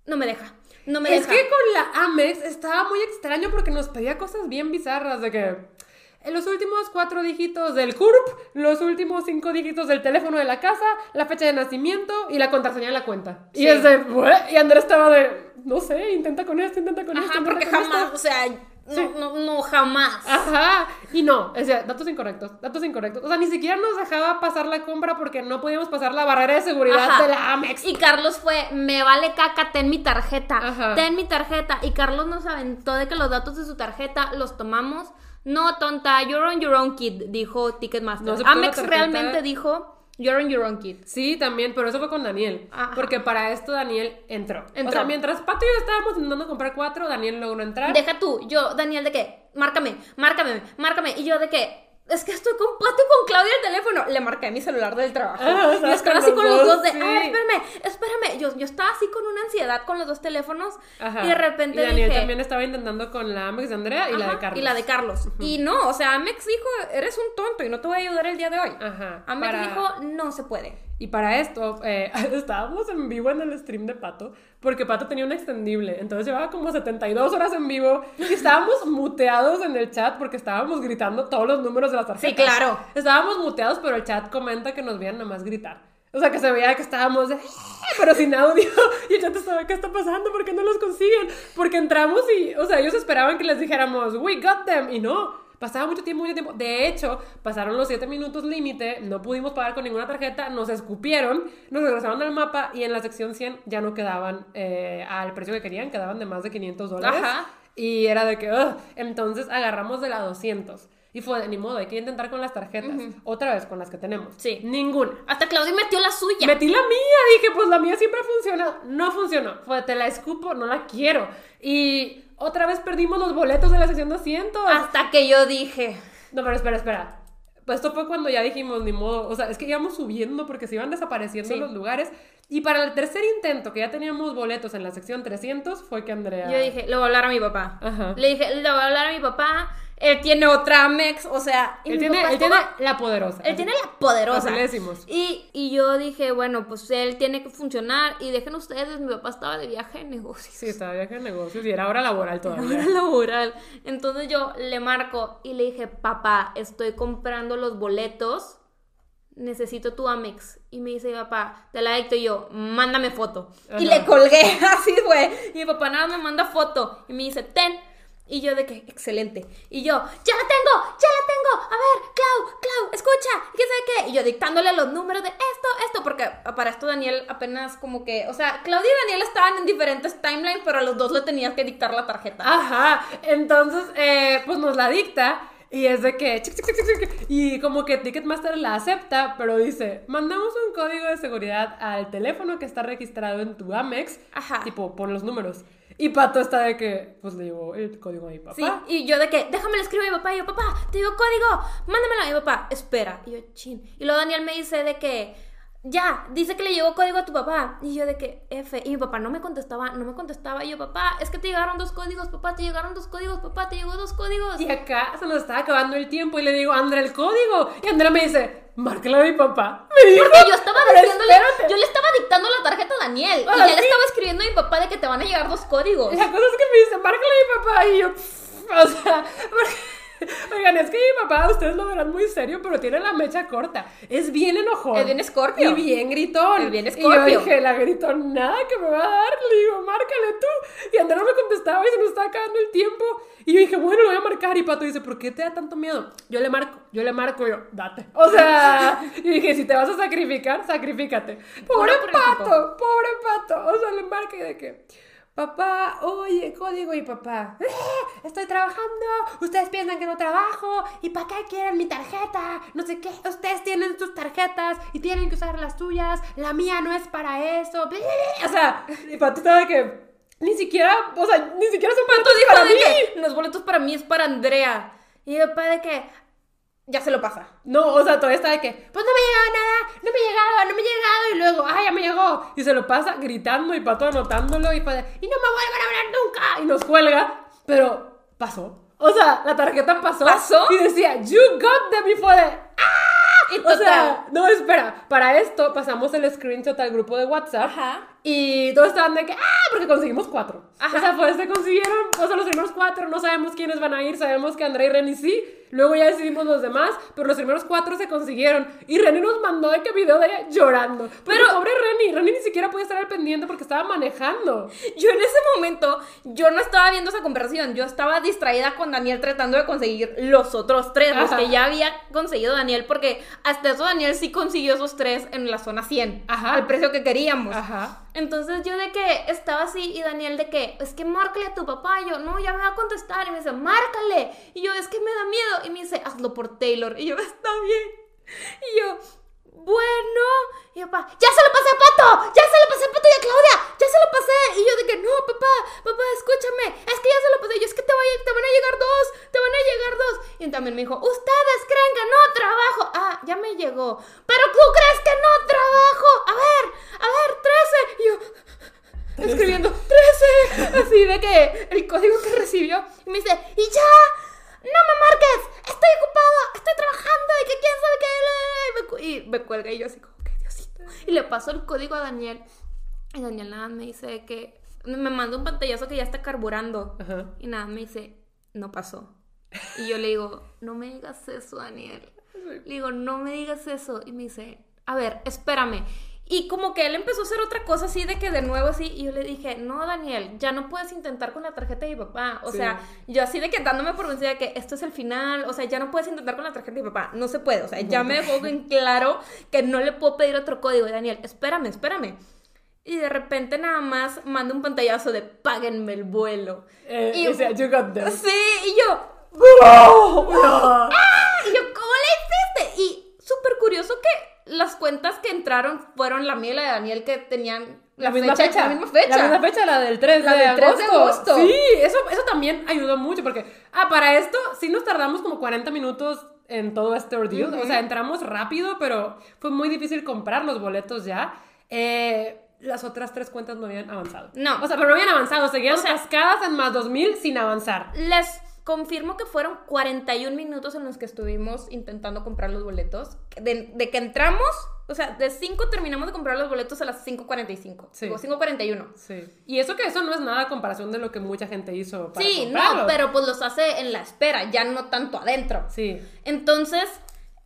A: no me deja. No me
B: Es
A: deja.
B: que con la Amex estaba muy extraño porque nos pedía cosas bien bizarras de que en los últimos cuatro dígitos del CURP, los últimos cinco dígitos del teléfono de la casa, la fecha de nacimiento y la contraseña de la cuenta. Y
A: Sí.
B: es de, "What?". y Andrés estaba de, no sé, intenta con esto, intenta con esto.
A: Ajá, porque
B: con esto".
A: jamás, o sea, no, no, no, jamás.
B: Ajá, y no, o sea, datos incorrectos, datos incorrectos. O sea, ni siquiera nos dejaba pasar la compra porque no podíamos pasar la barrera de seguridad
A: Ajá.
B: de la Amex.
A: Y Carlos fue, me vale caca, ten mi tarjeta,
B: Ajá.
A: ten mi tarjeta. Y Carlos nos aventó de que los datos de su tarjeta los tomamos, No, tonta, you're on your own kid, dijo Ticketmaster.
B: No
A: Amex realmente dijo, you're on your own kid.
B: Sí, también, pero eso fue con Daniel.
A: Ajá.
B: Porque para esto Daniel entró.
A: Entró.
B: O sea, mientras Pato y yo estábamos intentando comprar cuatro, Daniel logró entrar.
A: Deja tú, yo, Daniel, de que, márcame, márcame, márcame. Y yo de que, es que estoy con Pato y con Claudia el teléfono. Le marqué mi celular del trabajo.
B: Ah,
A: y estaba así con los
B: dos,
A: de,
B: sí.
A: espérame, espérame. Yo, yo estaba así con una ansiedad con los dos teléfonos.
B: Ajá.
A: Y de repente
B: Y Daniel
A: dije,
B: también estaba intentando con la Amex de Andrea y la de Carlos.
A: Y la de Carlos. Y no, o sea, Amex dijo, eres un tonto y no te voy a ayudar el día de hoy.
B: Ajá.
A: Amex
B: para-
A: dijo, no se puede.
B: Y para esto, eh, estábamos en vivo en el stream de Pato, porque Pato tenía un extendible, entonces llevaba como 72 horas en vivo y estábamos muteados en el chat porque estábamos gritando todos los números de las tarjetas.
A: Sí, claro.
B: Estábamos muteados, pero el chat comenta que nos veían nada más gritar. O sea, que se veía que estábamos, de, "Eh", pero sin audio. Y el chat estaba, ¿qué está pasando? ¿Por qué no los consiguen? Porque entramos y, o sea, ellos esperaban que les dijéramos, we got them. Y no, pasaba mucho tiempo, mucho tiempo. De hecho, pasaron los 7 minutos límite, no pudimos pagar con ninguna tarjeta, nos escupieron, nos regresaron al mapa y en la sección 100 ya no quedaban eh, al precio que querían, quedaban de más de 500 dólares.
A: Ajá.
B: Y era de que, "Ugh". entonces agarramos de la 200. Y fue de ni modo, hay que intentar con las tarjetas. Otra vez con las que tenemos.
A: Sí.
B: Ninguna.
A: Hasta Claudia metió la suya.
B: Metí la mía, dije, pues la mía siempre funciona. No funcionó. Fue, te la escupo, no la quiero. Y otra vez perdimos los boletos de la sección 200.
A: Hasta que yo dije,
B: No, pero espera, espera. Pues esto fue cuando ya dijimos, ni modo. O sea, es que íbamos subiendo porque se iban desapareciendo
A: Sí.
B: los lugares. Y para el tercer intento, que ya teníamos boletos en la sección 300, fue que Andrea.
A: yo dije, le voy a hablar a mi papá.
B: Ajá.
A: Le dije, le voy a hablar a mi papá. Él tiene otra Amex, o sea,
B: Él tiene, él tiene la poderosa.
A: Él tiene la poderosa.
B: Así le decimos.
A: Y, y yo dije, bueno, pues él tiene que funcionar. Y dejen ustedes, mi papá estaba de viaje en negocios.
B: Sí, estaba de viaje de negocios y era hora laboral todavía.
A: Hora laboral. Entonces yo le marco y le dije, papá, estoy comprando los boletos. Necesito tu Amex. Y me dice, papá, te la dicto y yo, mándame foto. Y le colgué, así fue. Y mi papá nada me manda foto. Y me dice, ten. Y yo de que, excelente. Y yo, ya la tengo, ya la tengo. A ver, Clau, Clau, escucha. ¿Qué sé qué? Y yo dictándole los números de esto, esto. Porque para esto Daniel apenas como que, o sea, Claudia y Daniel estaban en diferentes timelines, pero a los dos le tenías que dictar la tarjeta.
B: Ajá, entonces, eh, pues nos la dicta y es de que, chic, chic, chic, chic, chic, y como que Ticketmaster la acepta, pero dice, mandamos un código de seguridad al teléfono que está registrado en tu Amex,
A: Ajá.
B: tipo, pon los números. Y Pato está de que, pues le digo el código a mi papá.
A: Sí, y yo de que, déjame le escribo a mi papá. Y yo, papá, te digo código, mándamelo. Y mi papá, espera. Y yo, chin. Y luego Daniel me dice de que, ya, dice que le llegó código a tu papá. Y yo de que, F. Y mi papá no me contestaba, no me contestaba. Y yo, papá, es que te llegaron dos códigos, papá, te llegaron dos códigos, papá, te llegó dos códigos.
B: Y acá se nos estaba acabando el tiempo y le digo, Andrea, el código. Y Andrea me dice, márcalo a mi papá. Me dijo,
A: Porque yo estaba
B: "Pero
A: diciéndole,
B: espérate".
A: yo le estaba dictando la tarjeta a Daniel.
B: Ah,
A: y ya le
B: sí.
A: estaba escribiendo a mi papá de que te van a llegar dos códigos.
B: La cosa es que me dice, márcale a mi papá. Y yo, "Pff", o sea, porque- Oigan, es que mi papá, ustedes lo verán muy serio, pero tiene la mecha corta. Es bien enojón.
A: Es bien Scorpio.
B: Y bien gritón.
A: Es bien
B: Y yo dije, la gritonada que me va a dar, le digo, márcale tú. Y Andrea no me contestaba y se nos estaba acabando el tiempo. Y yo dije, bueno, lo voy a marcar. Y Pato dice, ¿por qué te da tanto miedo? Yo le marco, yo le marco, y yo, date. O sea, y dije, si te vas a sacrificar, sacrifícate. Pobre. Pato, pobre Pato. O sea, le marca y de que... Papá, oye, código y papá. "Eh, Estoy trabajando. Ustedes piensan que no trabajo. ¿Y para qué quieren mi tarjeta? No sé qué. Ustedes tienen sus tarjetas y tienen que usar las suyas. La mía no es para eso. O sea, y Pato estaba de que ni siquiera, o sea, ni siquiera son boletos para mí.
A: que los boletos para mí es para Andrea. Y mi papá de que, ya se lo pasa.
B: No, o sea, todavía está de que, pues no me ha llegado nada, no me ha llegado, no me ha llegado, y luego, ah, ya me llegó. Y se lo pasa gritando y pato anotándolo y, pa- y no me vuelvan a hablar nunca. Y nos cuelga, pero pasó. O sea, la tarjeta pasó.
A: ¿Pasó?
B: Y decía, you got them, fue de, ¡ah!
A: Y
B: O
A: total.
B: sea, no, espera, para esto pasamos el screenshot al grupo de WhatsApp.
A: Ajá.
B: Y todos estaban de que, ¡ah! Porque conseguimos cuatro.
A: Ajá.
B: O sea, pues se consiguieron, o sea, los primeros cuatro, no sabemos quiénes van a ir, sabemos que Andrea y Reni sí. Luego ya decidimos los demás, pero los primeros cuatro se consiguieron. Y Reni nos mandó de que video de ella llorando. Pero pobre Reni, Reni ni siquiera puede estar al pendiente porque estaba manejando.
A: Yo en ese momento, yo no estaba viendo esa conversación, yo estaba distraída con Daniel tratando de conseguir los otros tres, los que ya había conseguido Daniel, porque hasta eso Daniel sí consiguió esos tres en la zona 100,
B: Ajá.
A: al precio que queríamos.
B: Ajá.
A: Entonces yo de que estaba así y Daniel de que, es que márcale a tu papá. Y yo, no, ya me va a contestar. Y me dice, márcale. Y yo, es que me da miedo. Y me dice, hazlo por Taylor. Y yo, está bien. Y yo, bueno. Y papá, ya se lo pasé a Pato, ya se lo pasé a Pato y a Claudia, ya se lo pasé. Y yo dije, no, papá, papá, escúchame, es que ya se lo pasé. Y yo, es que te, te van a llegar dos, te van a llegar dos. Y también me dijo, ustedes creen que no trabajo. Ah, ya me llegó. Pero tú crees que no trabajo. A ver, a ver, 13. Y yo, escribiendo 13. Así de que el código que recibió. Y me dice, y ya. No me marques, estoy ocupado, estoy trabajando y que quién sabe qué. Y me cuelga y yo así como que Diosito. Y le paso el código a Daniel. Y Daniel nada me dice que me manda un pantallazo que ya está carburando.
B: Ajá.
A: Y nada me dice, no pasó. Y yo le digo, no me digas eso, Daniel. Le digo, no me digas eso. Y me dice, a ver, espérame. Y como que él empezó a hacer otra cosa así de que de nuevo así. Y yo le dije, no, Daniel, ya no puedes intentar con la tarjeta de mi papá. O
B: Sí.
A: sea, yo así de que dándome por vencida de que esto es el final. O sea, ya no puedes intentar con la tarjeta de mi papá. No se puede. O sea, ya me dejó en claro que no le puedo pedir otro código. Daniel, espérame, espérame. Y de repente nada más manda un pantallazo de páguenme el vuelo.
B: Eh,
A: Y-
B: o sea, you got.
A: Sí, y yo,
B: No.
A: y yo, ¿cómo le hiciste? Y súper curioso que las cuentas que entraron fueron la mía y la de Daniel que tenían la,
B: misma
A: fecha, La misma fecha.
B: La misma fecha, la del 3
A: La
B: de
A: del 3 de
B: agosto.
A: agosto.
B: Sí, eso, eso también ayudó mucho porque, ah, para esto sí nos tardamos como 40 minutos en todo este ordeal. O sea, entramos rápido, pero fue muy difícil comprar los boletos ya. Eh, las otras tres cuentas no habían avanzado.
A: No.
B: O sea, pero no habían avanzado. Seguían cascadas en más 2000 sin avanzar.
A: Les confirmo que fueron 41 minutos en los que estuvimos intentando comprar los boletos. De, de que entramos, o sea, de 5 terminamos de comprar los boletos a las 5.45.
B: Sí.
A: O 5.41.
B: Sí. Y eso que eso no es nada a comparación de lo que mucha gente hizo para
A: Sí, no, pero pues los hace en la espera, ya no tanto adentro.
B: Sí.
A: Entonces,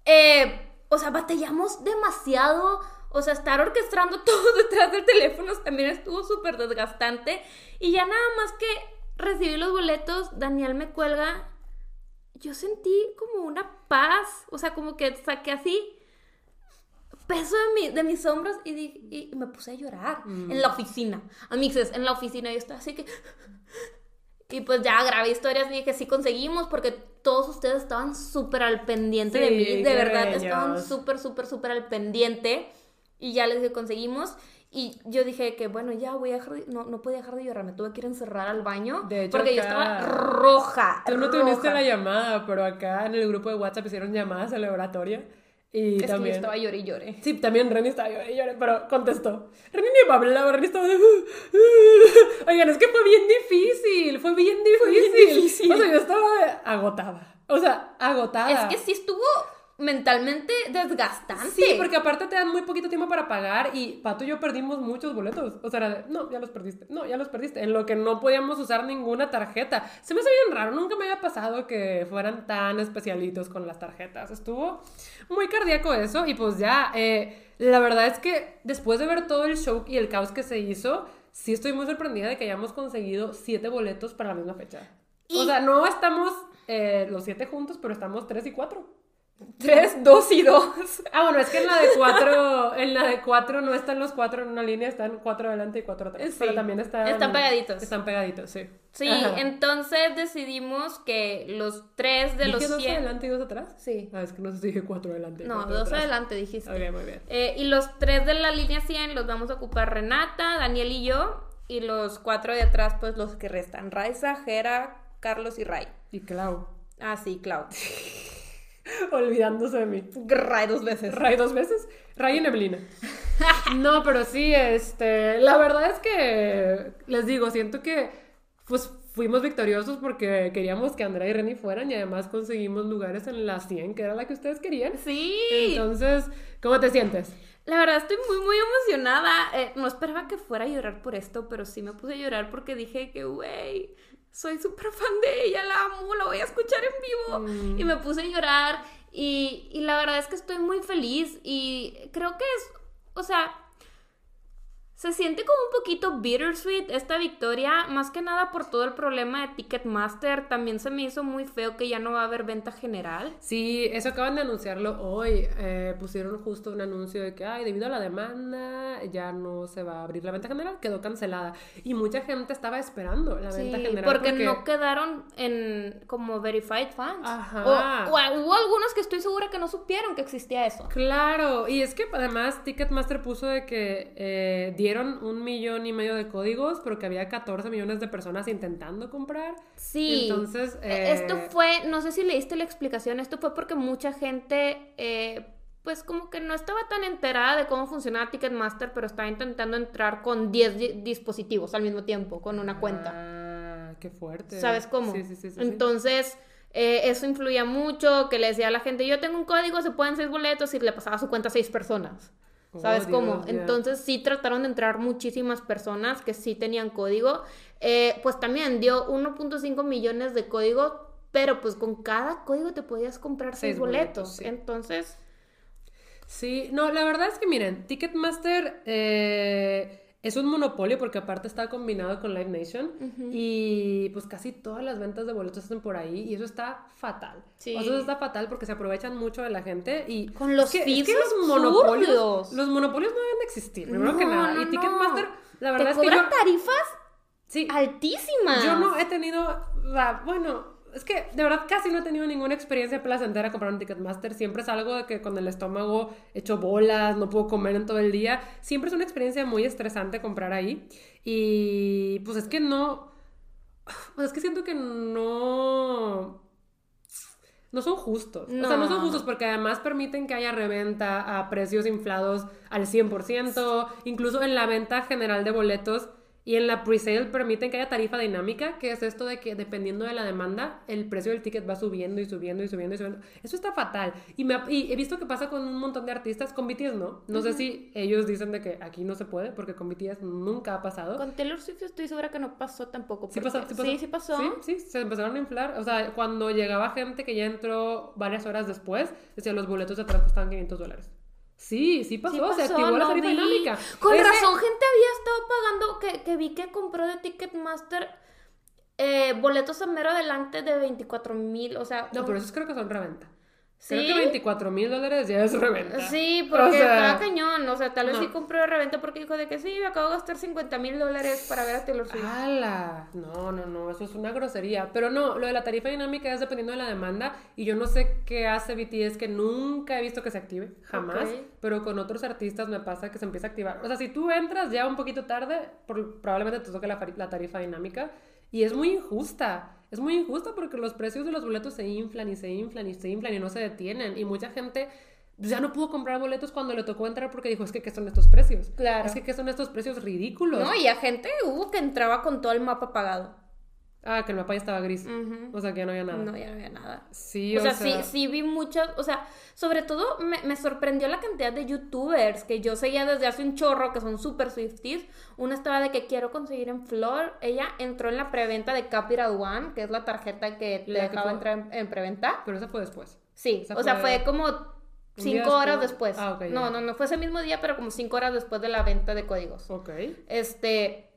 A: eh, o sea, batallamos demasiado. O sea, estar orquestando todo detrás del teléfono también estuvo súper desgastante. Y ya nada más que recibí los boletos, Daniel me cuelga. Yo sentí como una paz. O sea, como que saqué así peso de, mi- de mis hombros y, me puse a llorar en la oficina. Amixes, en la oficina yo estaba así que... Y pues ya grabé historias y dije, sí conseguimos porque todos ustedes estaban súper al pendiente de mí. De verdad,
B: bellos.
A: estaban súper, súper, súper al pendiente. Y ya les dije, conseguimos. Y yo dije que, bueno, ya voy a dejar de- no, no podía dejar de llorar. Me tuve que ir a encerrar al baño.
B: De hecho,
A: porque yo
B: acá-
A: estaba roja.
B: Tú no te uniste a
A: roja.
B: la llamada, pero acá en el grupo de WhatsApp hicieron llamadas celebratoria. Y
A: Es que yo
B: también.
A: estaba lloré y lloré.
B: Sí, también Renny estaba llorando, lloré, pero contestó. Renny ni hablaba, Renny estaba de... Oigan, es que fue bien difícil, fue bien difícil.
A: difícil.
B: O sea, yo estaba agotada. O sea, agotada.
A: Es que sí estuvo mentalmente desgastante.
B: Sí, porque aparte te dan muy poquito tiempo para pagar y Pato y yo perdimos muchos boletos. O sea, era de, no, ya los perdiste, no, ya los perdiste. En lo que no podíamos usar ninguna tarjeta. Se me hace bien raro, nunca me había pasado que fueran tan especialitos con las tarjetas. Estuvo muy cardíaco eso y pues ya, eh, la verdad es que después de ver todo el show y el caos que se hizo, sí estoy muy sorprendida de que hayamos conseguido siete boletos para la misma fecha. O
A: Y-
B: sea, no estamos eh, los siete juntos, pero estamos tres y cuatro.
A: Tres, dos y dos.
B: Ah, bueno, es que en la de cuatro, en la de cuatro no están los cuatro en una línea, están cuatro adelante y cuatro atrás.
A: Sí.
B: Pero también están...
A: Están pegaditos.
B: Están pegaditos, sí.
A: Sí,
B: Ajá.
A: entonces decidimos que los tres de
B: ¿Dije
A: los
B: dos
A: 100...
B: adelante y dos atrás?
A: Sí.
B: Ah, es que no sé si dije cuatro adelante
A: No,
B: cuatro
A: dos
B: atrás.
A: adelante dijiste.
B: Ok, muy bien.
A: Eh, y los tres de la línea 100 los vamos a ocupar Renata, Daniel y yo. Y los cuatro de atrás, pues los que restan. Raiza, Jera, Carlos y Ray.
B: Y Clau,
A: Ah, sí, Clau.
B: olvidándose de mí.
A: Ray dos veces.
B: Ray dos veces, Ray y Neblina. No, pero sí, este, la verdad es que, les digo, siento que, pues, fuimos victoriosos porque queríamos que Andrea y Renny fueran y además conseguimos lugares en la 100, que era la que ustedes querían.
A: Sí.
B: Entonces, ¿cómo te sientes?
A: La verdad estoy muy, muy emocionada. Eh, no esperaba que fuera a llorar por esto, pero sí me puse a llorar porque dije que, güey, soy súper fan de ella, la amo, la voy a escuchar en vivo.
B: Mm.
A: Y me puse a llorar y, y la verdad es que estoy muy feliz y creo que es, o sea, Se siente como un poquito bittersweet esta victoria, más que nada por todo el problema de Ticketmaster. También se me hizo muy feo que ya no va a haber venta general.
B: Sí, eso acaban de anunciarlo hoy. Eh, pusieron justo un anuncio de que, ay, debido a la demanda, ya no se va a abrir la venta general, quedó cancelada. Y mucha gente estaba esperando la venta
A: Sí,
B: general.
A: porque, no quedaron en como verified fans.
B: Ajá.
A: O, o hubo algunos que estoy segura que no supieron que existía eso.
B: Claro, y es que además Ticketmaster puso de que eh, dieron un millón y medio de códigos, pero que había 14 millones de personas intentando comprar.
A: Sí.
B: Entonces,
A: Eh, Esto fue, no sé si leíste la explicación, esto fue porque mucha gente, eh, pues como que no estaba tan enterada de cómo funcionaba Ticketmaster, pero estaba intentando entrar con 10 di- dispositivos al mismo tiempo, con una cuenta.
B: Ah, qué fuerte.
A: ¿Sabes cómo?
B: Sí, sí, sí. sí.
A: Entonces, eh, eso influía mucho, que le decía a la gente, yo tengo un código, se pueden seis boletos, y le pasaba su cuenta a seis personas. ¿Sabes
B: Oh,
A: cómo?
B: Dios.
A: Entonces sí trataron de entrar muchísimas personas que sí tenían código. Eh, pues también dio 1.5 millones de código, pero pues con cada código te podías comprar seis,
B: Seis
A: boletos.
B: boletos, sí.
A: Entonces,
B: Sí, no, la verdad es que miren, Ticketmaster eh, es un monopolio porque aparte está combinado con Live Nation y pues casi todas las ventas de boletos están por ahí y eso está fatal.
A: Sí.
B: O sea, eso está fatal porque se aprovechan mucho de la gente y
A: Con los
B: es que, es que los monopolios,
A: absurdos.
B: los monopolios no deben de existir, primero que
A: No,
B: nada.
A: no,
B: y
A: no.
B: Ticketmaster, la verdad
A: te
B: es que
A: cobran
B: yo,
A: tarifas
B: sí,
A: altísimas.
B: yo no he tenido, la- bueno, es que de verdad casi no he tenido ninguna experiencia placentera comprar un Ticketmaster. Siempre es algo de que con el estómago hecho bolas, no puedo comer en todo el día. Siempre es una experiencia muy estresante comprar ahí. Y pues es que no, pues es que siento que no... No son justos. O sea, no son
A: No.
B: justos porque además permiten que haya reventa a precios inflados al 100%, incluso en la venta general de boletos y en la presale permiten que haya tarifa dinámica, que es esto de que dependiendo de la demanda, el precio del ticket va subiendo y subiendo y subiendo y subiendo. Eso está fatal. Y, me y he visto que pasa con un montón de artistas, con BTS no. No sé si ellos dicen de que aquí no se puede, porque con BTS nunca ha pasado.
A: Con Taylor Swift estoy segura que no pasó tampoco.
B: Sí
A: porque-
B: pasó, sí pasó.
A: Sí, sí pasó.
B: Sí, sí, se empezaron a inflar. O sea, cuando llegaba gente que ya entró varias horas después, decía los boletos de atrás costaban 500 dólares. Sí, sí pasó,
A: Sí
B: se activó la tarifa
A: vi.
B: dinámica.
A: Con
B: Ese-
A: razón, gente había estado pagando, que, que vi que compró de Ticketmaster eh, boletos a mero adelante de 24 mil, o sea...
B: No, pero esos creo que son reventa.
A: ¿Sí?
B: Creo que 24 mil dólares ya es reventa.
A: Sí, porque
B: O sea,
A: cañón, o sea, tal vez
B: no.
A: sí compró de reventa porque dijo de que sí, me acabo de gastar 50 mil dólares para ver a Taylor Swift.
B: ¡Hala! No, no, no, eso es una grosería. Pero no, lo de la tarifa dinámica es dependiendo de la demanda y yo no sé qué hace BTS que nunca he visto que se active, jamás. Pero con otros artistas me pasa que se empieza a activar. O sea, si tú entras ya un poquito tarde, por- probablemente te toque la tarifa dinámica y es muy injusta. Es muy injusta porque los precios de los boletos se inflan y se inflan y se inflan y no se detienen. Y mucha gente ya no pudo comprar boletos cuando le tocó entrar porque dijo, es que ¿qué son estos precios?
A: Claro.
B: Es que ¿qué son estos precios ridículos?
A: No, y a gente hubo que entraba con todo el mapa pagado.
B: Ah, que el mapa ya estaba gris. O sea, que ya no había nada.
A: No, ya no había nada.
B: Sí,
A: o sea, sí, sí vi muchas, o sea, sobre todo me, me sorprendió la cantidad de youtubers que yo seguía desde hace un chorro, que son super Swifties. Una estaba de que quiero conseguir en Flor. Ella entró en la preventa de Capital One, que es la tarjeta que te
B: La
A: dejaba entrar en, en preventa.
B: Pero esa fue después.
A: Sí,
B: Esa
A: o sea,
B: fue
A: como cinco horas
B: después. Ah, ok, ya.
A: no, no, no fue ese mismo día, pero como cinco horas después de la venta de códigos.
B: Ok.
A: Este.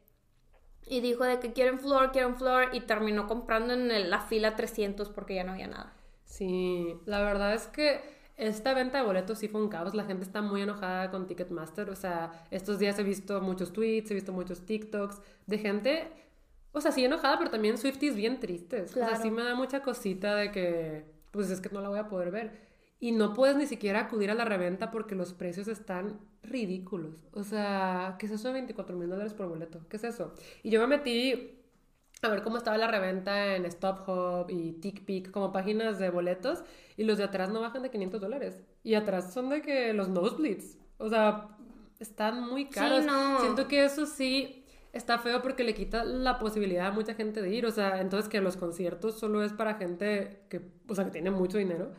A: Y dijo de que quiero en Flor, quiero en Flor. Y terminó comprando en la fila 300 porque ya no había nada.
B: Sí, la verdad es que esta venta de boletos sí fue un caos. La gente está muy enojada con Ticketmaster. O sea, estos días he visto muchos tweets, he visto muchos TikToks de gente, o sea, sí enojada, pero también Swifties bien tristes. O sea,
A: Claro.
B: sí me da mucha cosita de que, pues es que no la voy a poder ver. Y no puedes ni siquiera acudir a la reventa porque los precios están ridículos. O sea, ¿qué es eso de 24 mil dólares por boleto? ¿Qué es eso? Y yo me metí a ver cómo estaba la reventa en StubHub y TickPick, como páginas de boletos, y los de atrás no bajan de 500 dólares. Y atrás son de que los nosebleeds. O sea, están muy caros.
A: no.
B: Siento que eso sí está feo porque le quita la posibilidad a mucha gente de ir. O sea, entonces que los conciertos solo es para gente que, o sea, que tiene mucho dinero.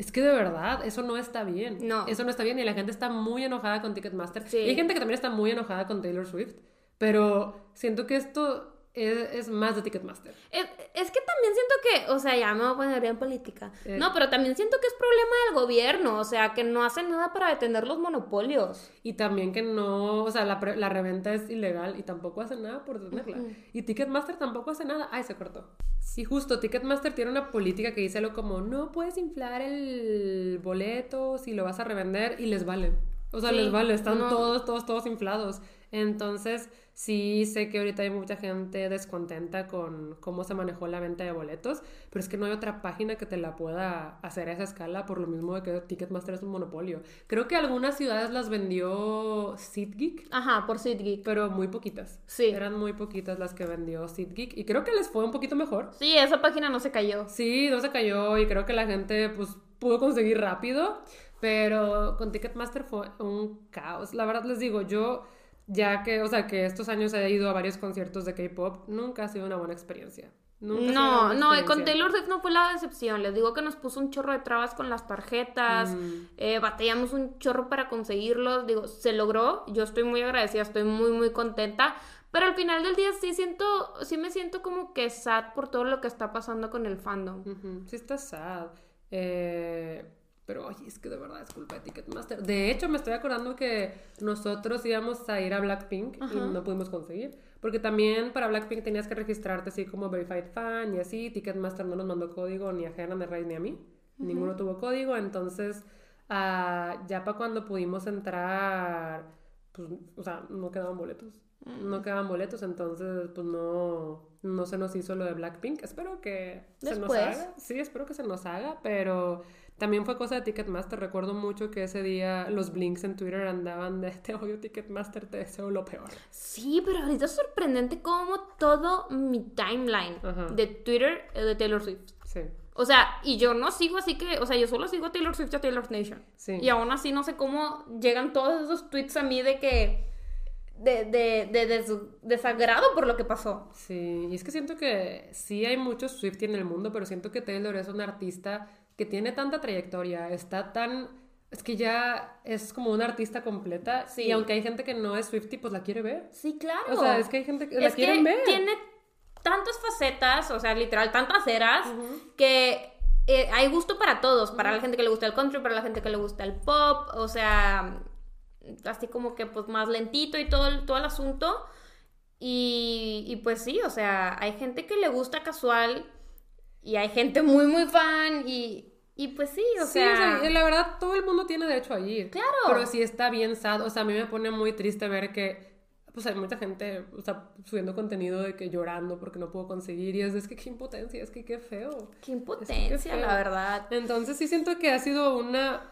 B: Es que de verdad, eso no está bien.
A: No.
B: Eso no está bien y la gente está muy enojada con Ticketmaster.
A: Sí.
B: Y hay gente que también está muy enojada con Taylor Swift. Pero siento que esto es, es más de Ticketmaster.
A: Es, es que también siento que, o sea, ya me voy a poner bien política.
B: Eh.
A: No, pero también siento que es problema del gobierno, o sea, que no hacen nada para detener los monopolios.
B: Y también que no, o sea, la, la reventa es ilegal y tampoco hace nada por detenerla. Y Ticketmaster tampoco hace nada. Ay, se cortó. Sí, justo, Ticketmaster tiene una política que dice algo como, no puedes inflar el boleto si lo vas a revender y les vale. O sea,
A: Sí,
B: les vale, están
A: no.
B: todos, todos, todos inflados. Entonces, sí sé que ahorita hay mucha gente descontenta con cómo se manejó la venta de boletos, pero es que no hay otra página que te la pueda hacer a esa escala por lo mismo de que Ticketmaster es un monopolio. Creo que algunas ciudades las vendió SeatGeek,
A: Ajá, por SeatGeek.
B: pero muy poquitas.
A: Sí.
B: Eran muy poquitas las que vendió SeatGeek y creo que les fue un poquito mejor.
A: Sí, esa página no se cayó.
B: Sí, no se cayó y creo que la gente pues pudo conseguir rápido, pero con Ticketmaster fue un caos. La verdad les digo, yo ya que, o sea, que estos años he ido a varios conciertos de K-pop, nunca ha sido una buena experiencia. Nunca
A: No, no, y con. Taylor Swift no fue la decepción. Les digo que nos puso un chorro de trabas con las tarjetas,
B: Mm.
A: eh, batallamos un chorro para conseguirlos. Digo, se logró. Yo estoy muy agradecida, estoy muy, muy contenta. Pero al final del día sí siento, sí me siento como que sad por todo lo que está pasando con el fandom.
B: Sí está sad. Eh, pero oye, es que de verdad es culpa de Ticketmaster. De hecho, me estoy acordando que nosotros íbamos a ir a Blackpink y no pudimos conseguir. Porque también para Blackpink tenías que registrarte así como Verified Fan y así. Ticketmaster no nos mandó código ni a Hannah, ni a Ray, ni a mí. Ninguno tuvo código. Entonces, ah, ya para cuando pudimos entrar, pues, o sea, no quedaban boletos. No quedaban boletos, entonces, pues no, no se nos hizo lo de Blackpink. Espero que se nos haga. Sí, espero que se nos haga, pero también fue cosa de Ticketmaster. Recuerdo mucho que ese día los blinks en Twitter andaban de te odio Ticketmaster, te deseo lo peor.
A: Sí, pero ahorita es sorprendente cómo todo mi timeline
B: Ajá.
A: de Twitter es de Taylor Swift.
B: Sí,
A: O sea, y yo no sigo así que, o sea, yo solo sigo a Taylor Swift y a Taylor Nation.
B: sí.
A: Y aún así no sé cómo llegan todos esos tweets a mí de que, de, de, de des- desagrado por lo que pasó.
B: Sí, y es que siento que sí hay muchos Swiftie en el mundo, pero siento que Taylor es una artista que tiene tanta trayectoria, está tan... Es que ya es como una artista completa
A: Sí.
B: y aunque hay gente que no es Swiftie, pues la quiere ver.
A: Sí, claro.
B: O sea, es que hay gente que la
A: es que
B: ver.
A: tiene tantas facetas, o sea, literal, tantas eras, que eh, hay gusto para todos, para la gente que le gusta el country, para la gente que le gusta el pop, o sea, así como que pues más lentito y todo el, todo el asunto. Y, y pues sí, o sea, hay gente que le gusta casual y hay gente muy, muy fan y, y pues sí, o
B: Sí,
A: sea...
B: o sea, la verdad, todo el mundo tiene derecho a ir.
A: Claro.
B: Pero sí está bien sad. O sea, a mí me pone muy triste ver que, pues hay mucha gente, o sea, subiendo contenido de que llorando porque no puedo conseguir. Y es, es que qué impotencia, es que qué feo.
A: Qué impotencia, la verdad.
B: Entonces sí siento que ha sido una,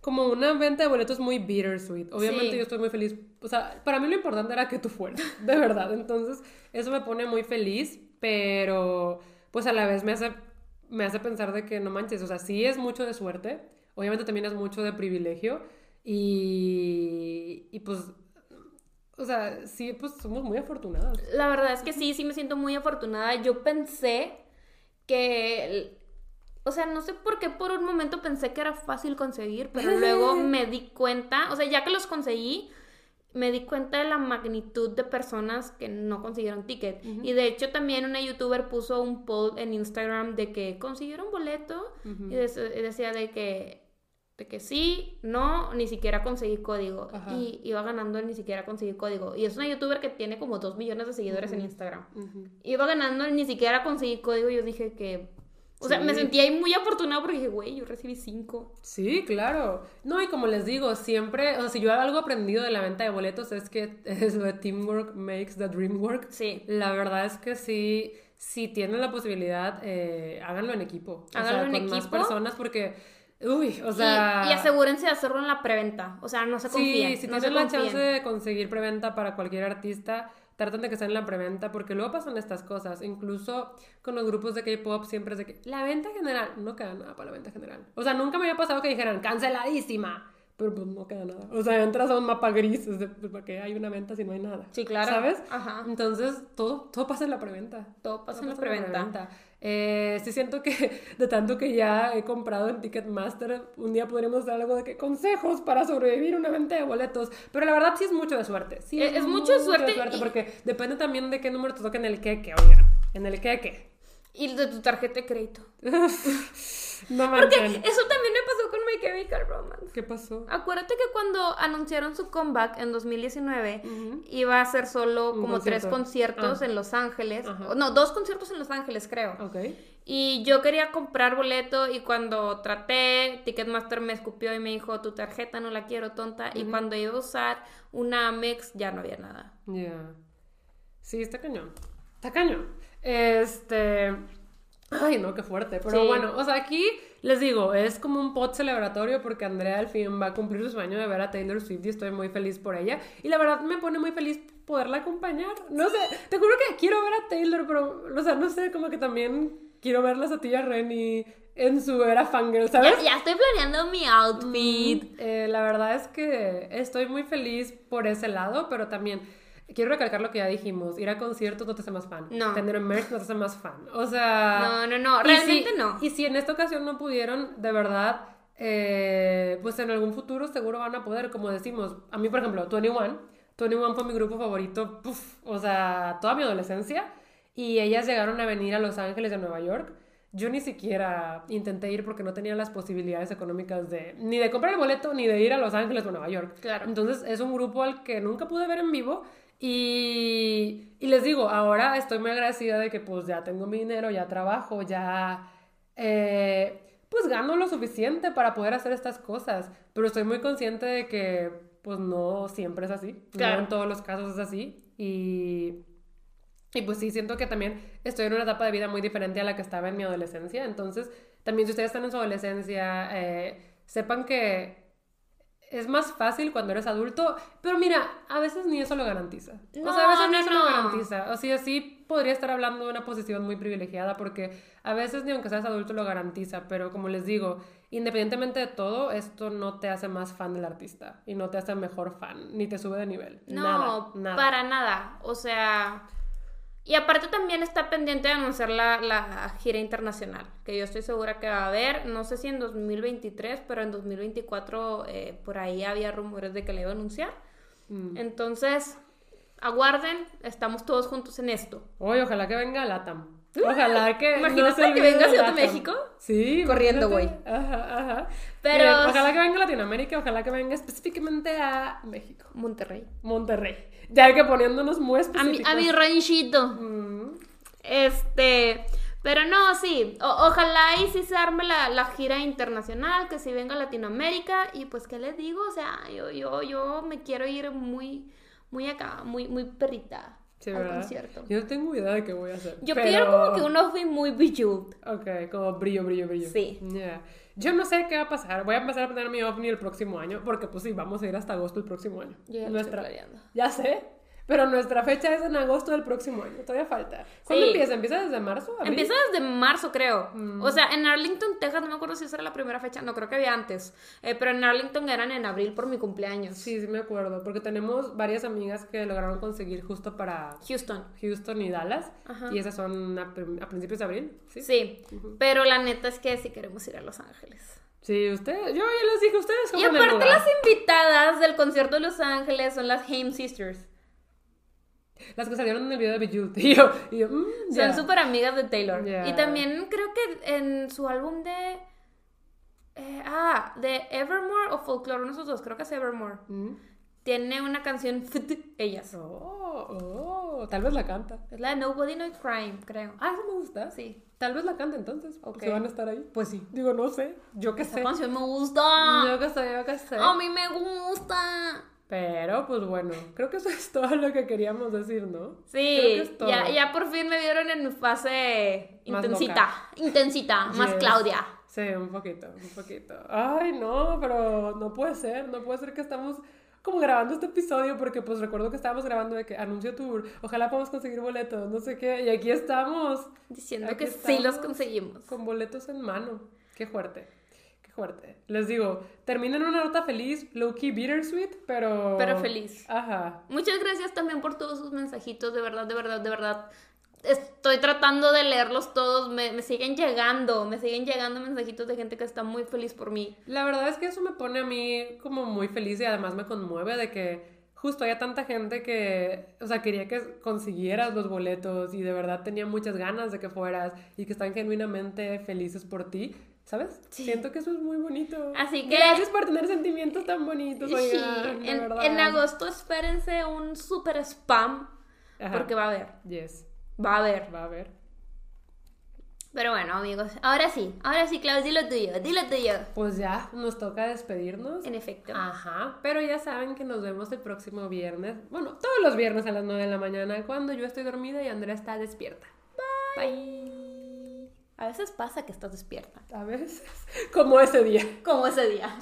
B: como una venta de boletos muy bittersweet. Obviamente
A: Sí.
B: yo estoy muy feliz. O sea, para mí lo importante era que tú fueras, de verdad. Entonces eso me pone muy feliz, pero pues a la vez me hace, me hace pensar de que no manches, o sea, sí es mucho de suerte, obviamente también es mucho de privilegio y, y pues, o sea, sí, pues somos muy afortunadas.
A: La verdad es que sí, sí me siento muy afortunada. Yo pensé que, o sea, no sé por qué por un momento pensé que era fácil conseguir, pero luego me di cuenta, o sea, ya que los conseguí, me di cuenta de la magnitud de personas que no consiguieron ticket. Y de hecho también una youtuber puso un poll en Instagram de que consiguieron boleto y, de- y decía de que, de que sí, no, ni siquiera conseguí código. Y iba ganando el ni siquiera conseguí código. Y es una youtuber que tiene como 2 millones de seguidores en Instagram. Iba ganando el ni siquiera conseguí código y yo dije que... O sea, me
B: Sí.
A: sentí ahí muy afortunada porque dije, güey, yo recibí 5.
B: Sí, claro. No, y como les digo, siempre, o sea, si yo algo aprendido de la venta de boletos es que es lo de teamwork makes the dream work.
A: Sí.
B: La verdad es que sí, si tienen la posibilidad, eh, háganlo en equipo. O
A: Háganlo
B: sea,
A: en
B: con más
A: equipo.
B: personas porque, uy, o sea...
A: y, y asegúrense de hacerlo en la preventa. O sea, no se confíen.
B: Sí, si
A: no
B: tienen la
A: confíen.
B: chance de conseguir preventa para cualquier artista, traten de que sea en la preventa porque luego pasan estas cosas. Incluso con los grupos de K-pop siempre es de que la venta general no queda nada para la venta general. O sea, nunca me había pasado que dijeran canceladísima. Pero pues no queda nada. O sea, entras a un mapa gris, es de, pues, ¿para qué hay una venta si no hay nada?
A: Sí, claro.
B: ¿Sabes?
A: Ajá.
B: Entonces, todo, todo pasa en la preventa.
A: Todo pasa
B: Todo
A: en la preventa.
B: Eh, sí siento que de tanto que ya he comprado en Ticketmaster, un día podríamos hacer algo de que consejos para sobrevivir a una venta de boletos. Pero la verdad sí es mucho de suerte. Sí
A: Es- es mucho de suerte y-
B: porque depende también de qué número te toca en el queque, oigan. En el queque.
A: Y de tu tarjeta de crédito.
B: no
A: Porque
B: manches.
A: eso también me pasó con My Chemical Romance.
B: ¿Qué pasó?
A: Acuérdate que cuando anunciaron su comeback en 2019, iba a ser solo como tres
B: concierto.
A: conciertos
B: Ah.
A: en Los Ángeles.
B: Ajá.
A: No, dos conciertos en Los Ángeles, creo.
B: Ok.
A: Y yo quería comprar boleto y cuando traté, Ticketmaster me escupió y me dijo, tu tarjeta no la quiero, tonta. Y cuando iba a usar una Amex, ya no había nada.
B: Ya. Sí, está cañón. Está cañón. Este. Ay, no, qué fuerte. Pero
A: Sí.
B: bueno, o sea, aquí les digo, es como un pot celebratorio porque Andrea al fin va a cumplir su sueño de ver a Taylor Swift y estoy muy feliz por ella. Y la verdad me pone muy feliz poderla acompañar. No sé, te juro que quiero ver a Taylor, pero, o sea, no sé, como que también quiero verlas a tía Renny en su era fangirl, ¿sabes?
A: Ya, ya estoy planeando mi outfit.
B: Eh, la verdad es que estoy muy feliz por ese lado, pero también quiero recalcar lo que ya dijimos, ir a conciertos no te hace más fan.
A: No.
B: Tener merch no te hace más fan. O sea...
A: No, no, no,
B: y
A: realmente
B: si-
A: no.
B: Y si en esta ocasión no pudieron, de verdad, eh, pues en algún futuro seguro van a poder, como decimos. A mí, por ejemplo, 21. 21 fue mi grupo favorito, puf, o sea, toda mi adolescencia. Y ellas llegaron a venir a Los Ángeles de Nueva York. Yo ni siquiera intenté ir porque no tenía las posibilidades económicas de ni de comprar el boleto ni de ir a Los Ángeles o Nueva York.
A: Claro.
B: Entonces es un grupo al que nunca pude ver en vivo y, y les digo, ahora estoy muy agradecida de que pues ya tengo mi dinero, ya trabajo, ya eh, pues gano lo suficiente para poder hacer estas cosas, pero estoy muy consciente de que pues no siempre es así,
A: Claro.
B: no en todos los casos es así y... Y pues sí, siento que también estoy en una etapa de vida muy diferente a la que estaba en mi adolescencia. Entonces, también si ustedes están en su adolescencia, eh, sepan que es más fácil cuando eres adulto. Pero mira, a veces ni eso lo garantiza. o sea, a veces
A: No,
B: ni eso
A: no.
B: lo garantiza. O sea, sí podría estar hablando de una posición muy privilegiada porque a veces ni aunque seas adulto lo garantiza. Pero como les digo, independientemente de todo, esto no te hace más fan del artista. Y no te hace mejor fan, ni te sube de nivel.
A: No,
B: nada, nada.
A: para nada. O sea, y aparte también está pendiente de anunciar la, la gira internacional, que yo estoy segura que va a haber, no sé si en 2023, pero en 2024 eh, por ahí había rumores de que la iba a anunciar.
B: Mm.
A: Entonces, aguarden, estamos todos juntos en esto.
B: Oye, ojalá que venga Latam. Ojalá que.
A: Imagínate
B: no
A: que venga Ciudad de. México.
B: Sí.
A: Corriendo,
B: imagínate. Ajá, ajá.
A: Pero-
B: Miren, ojalá que venga a Latinoamérica, ojalá que venga específicamente a México.
A: Monterrey.
B: Monterrey. Ya que poniéndonos muy
A: A mi, a mi ranchito.
B: Mm,
A: Este, pero no, sí, o- ojalá y sí se arme la, la gira internacional, que si venga a Latinoamérica y pues, ¿qué les digo? O sea, yo, yo, yo me quiero ir muy, muy acá, muy, muy perrita
B: sí,
A: al
B: ¿verdad?
A: concierto.
B: Yo no tengo idea de qué voy a hacer.
A: Yo
B: pero-
A: quiero como que un outfit muy bejeweled.
B: Ok, como brillo, brillo, brillo.
A: Sí.
B: Ya. Yo no sé qué va a pasar. Voy a empezar a poner mi ovni el próximo año, porque pues sí, vamos a ir hasta agosto el próximo año.
A: Yo ya lo estoy planeando.
B: Ya sé, pero nuestra fecha es en agosto del próximo año. Todavía falta. ¿Cuándo
A: Sí.
B: empieza? ¿Empieza desde marzo? ¿Abril?
A: Empieza desde marzo, creo.
B: Mm.
A: O sea, en Arlington, Texas, no me acuerdo si esa era la primera fecha, no creo que había antes. Eh, pero en Arlington eran en abril por mi cumpleaños.
B: Sí, sí me acuerdo, porque tenemos varias amigas que lograron conseguir justo para
A: Houston.
B: Houston y Dallas,
A: Ajá.
B: y esas son a, principios de abril, ¿sí?
A: Sí, pero la neta es que sí queremos ir a Los Ángeles.
B: Sí, ustedes, yo ya les dije, ustedes
A: Y aparte las invitadas del concierto de Los Ángeles son las Haim Sisters.
B: Las que salieron en el video de Bejeweled. Y yo, y yo, mm,
A: Son
B: ya.
A: súper amigas de Taylor.
B: Ya.
A: Y también creo que en su álbum de... eh, ah, de Evermore o Folklore, uno de esos dos, creo que es Evermore.
B: Mm.
A: Tiene una canción, ellas.
B: Oh, oh, tal vez la canta.
A: Es la de Nobody Knows Crime, creo.
B: Ah, eso me gusta.
A: Sí.
B: Tal vez la canta entonces, porque
A: Ok.
B: van a estar ahí. Pues sí. Digo, no sé. Yo qué
A: Esa
B: sé.
A: canción me gusta.
B: Yo qué sé, yo qué sé.
A: A mí me gusta.
B: Pero, pues bueno, creo que eso es todo lo que queríamos decir, ¿no? Creo que
A: Sí,
B: es todo.
A: ya, ya por fin me vieron en fase
B: Más
A: intensita, intensita, más
B: Yes.
A: Claudia.
B: Sí, un poquito, un poquito. Ay, no, pero no puede ser, no puede ser que estamos como grabando este episodio porque pues recuerdo que estábamos grabando de que anuncio tour, ojalá podamos conseguir boletos, no sé qué, y aquí estamos
A: Diciendo
B: Aquí
A: que sí los
B: estamos.
A: conseguimos.
B: con boletos en mano. Qué fuerte, qué fuerte. Les digo, termina en una nota feliz, low key bittersweet, pero...
A: Pero feliz.
B: Ajá.
A: Muchas gracias también por todos sus mensajitos, de verdad, de verdad, de verdad. Estoy tratando de leerlos todos, me, me siguen llegando, me siguen llegando mensajitos de gente que está muy feliz por mí.
B: La verdad es que eso me pone a mí como muy feliz y además me conmueve de que justo había tanta gente que, o sea, quería que consiguieras los boletos y de verdad tenía muchas ganas de que fueras y que están genuinamente felices por ti. ¿Sabes? Siento que eso es muy bonito.
A: Así que-
B: Gracias por tener sentimientos tan bonitos,
A: Sí,
B: oigan,
A: en,
B: verdad.
A: en agosto espérense un super spam,
B: Ajá.
A: porque va a haber,
B: Yes,
A: va a haber.
B: va a haber.
A: Pero bueno, amigos, ahora sí, ahora sí, Klaus, dilo tuyo, dilo tuyo.
B: Pues ya, nos toca despedirnos.
A: En efecto.
B: Ajá, pero ya saben que nos vemos el próximo viernes. Bueno, todos los viernes a las 9 de la mañana, cuando yo estoy dormida y Andrea está despierta.
A: Bye. A veces pasa que estás despierta.
B: A veces, como ese día.
A: Como ese día.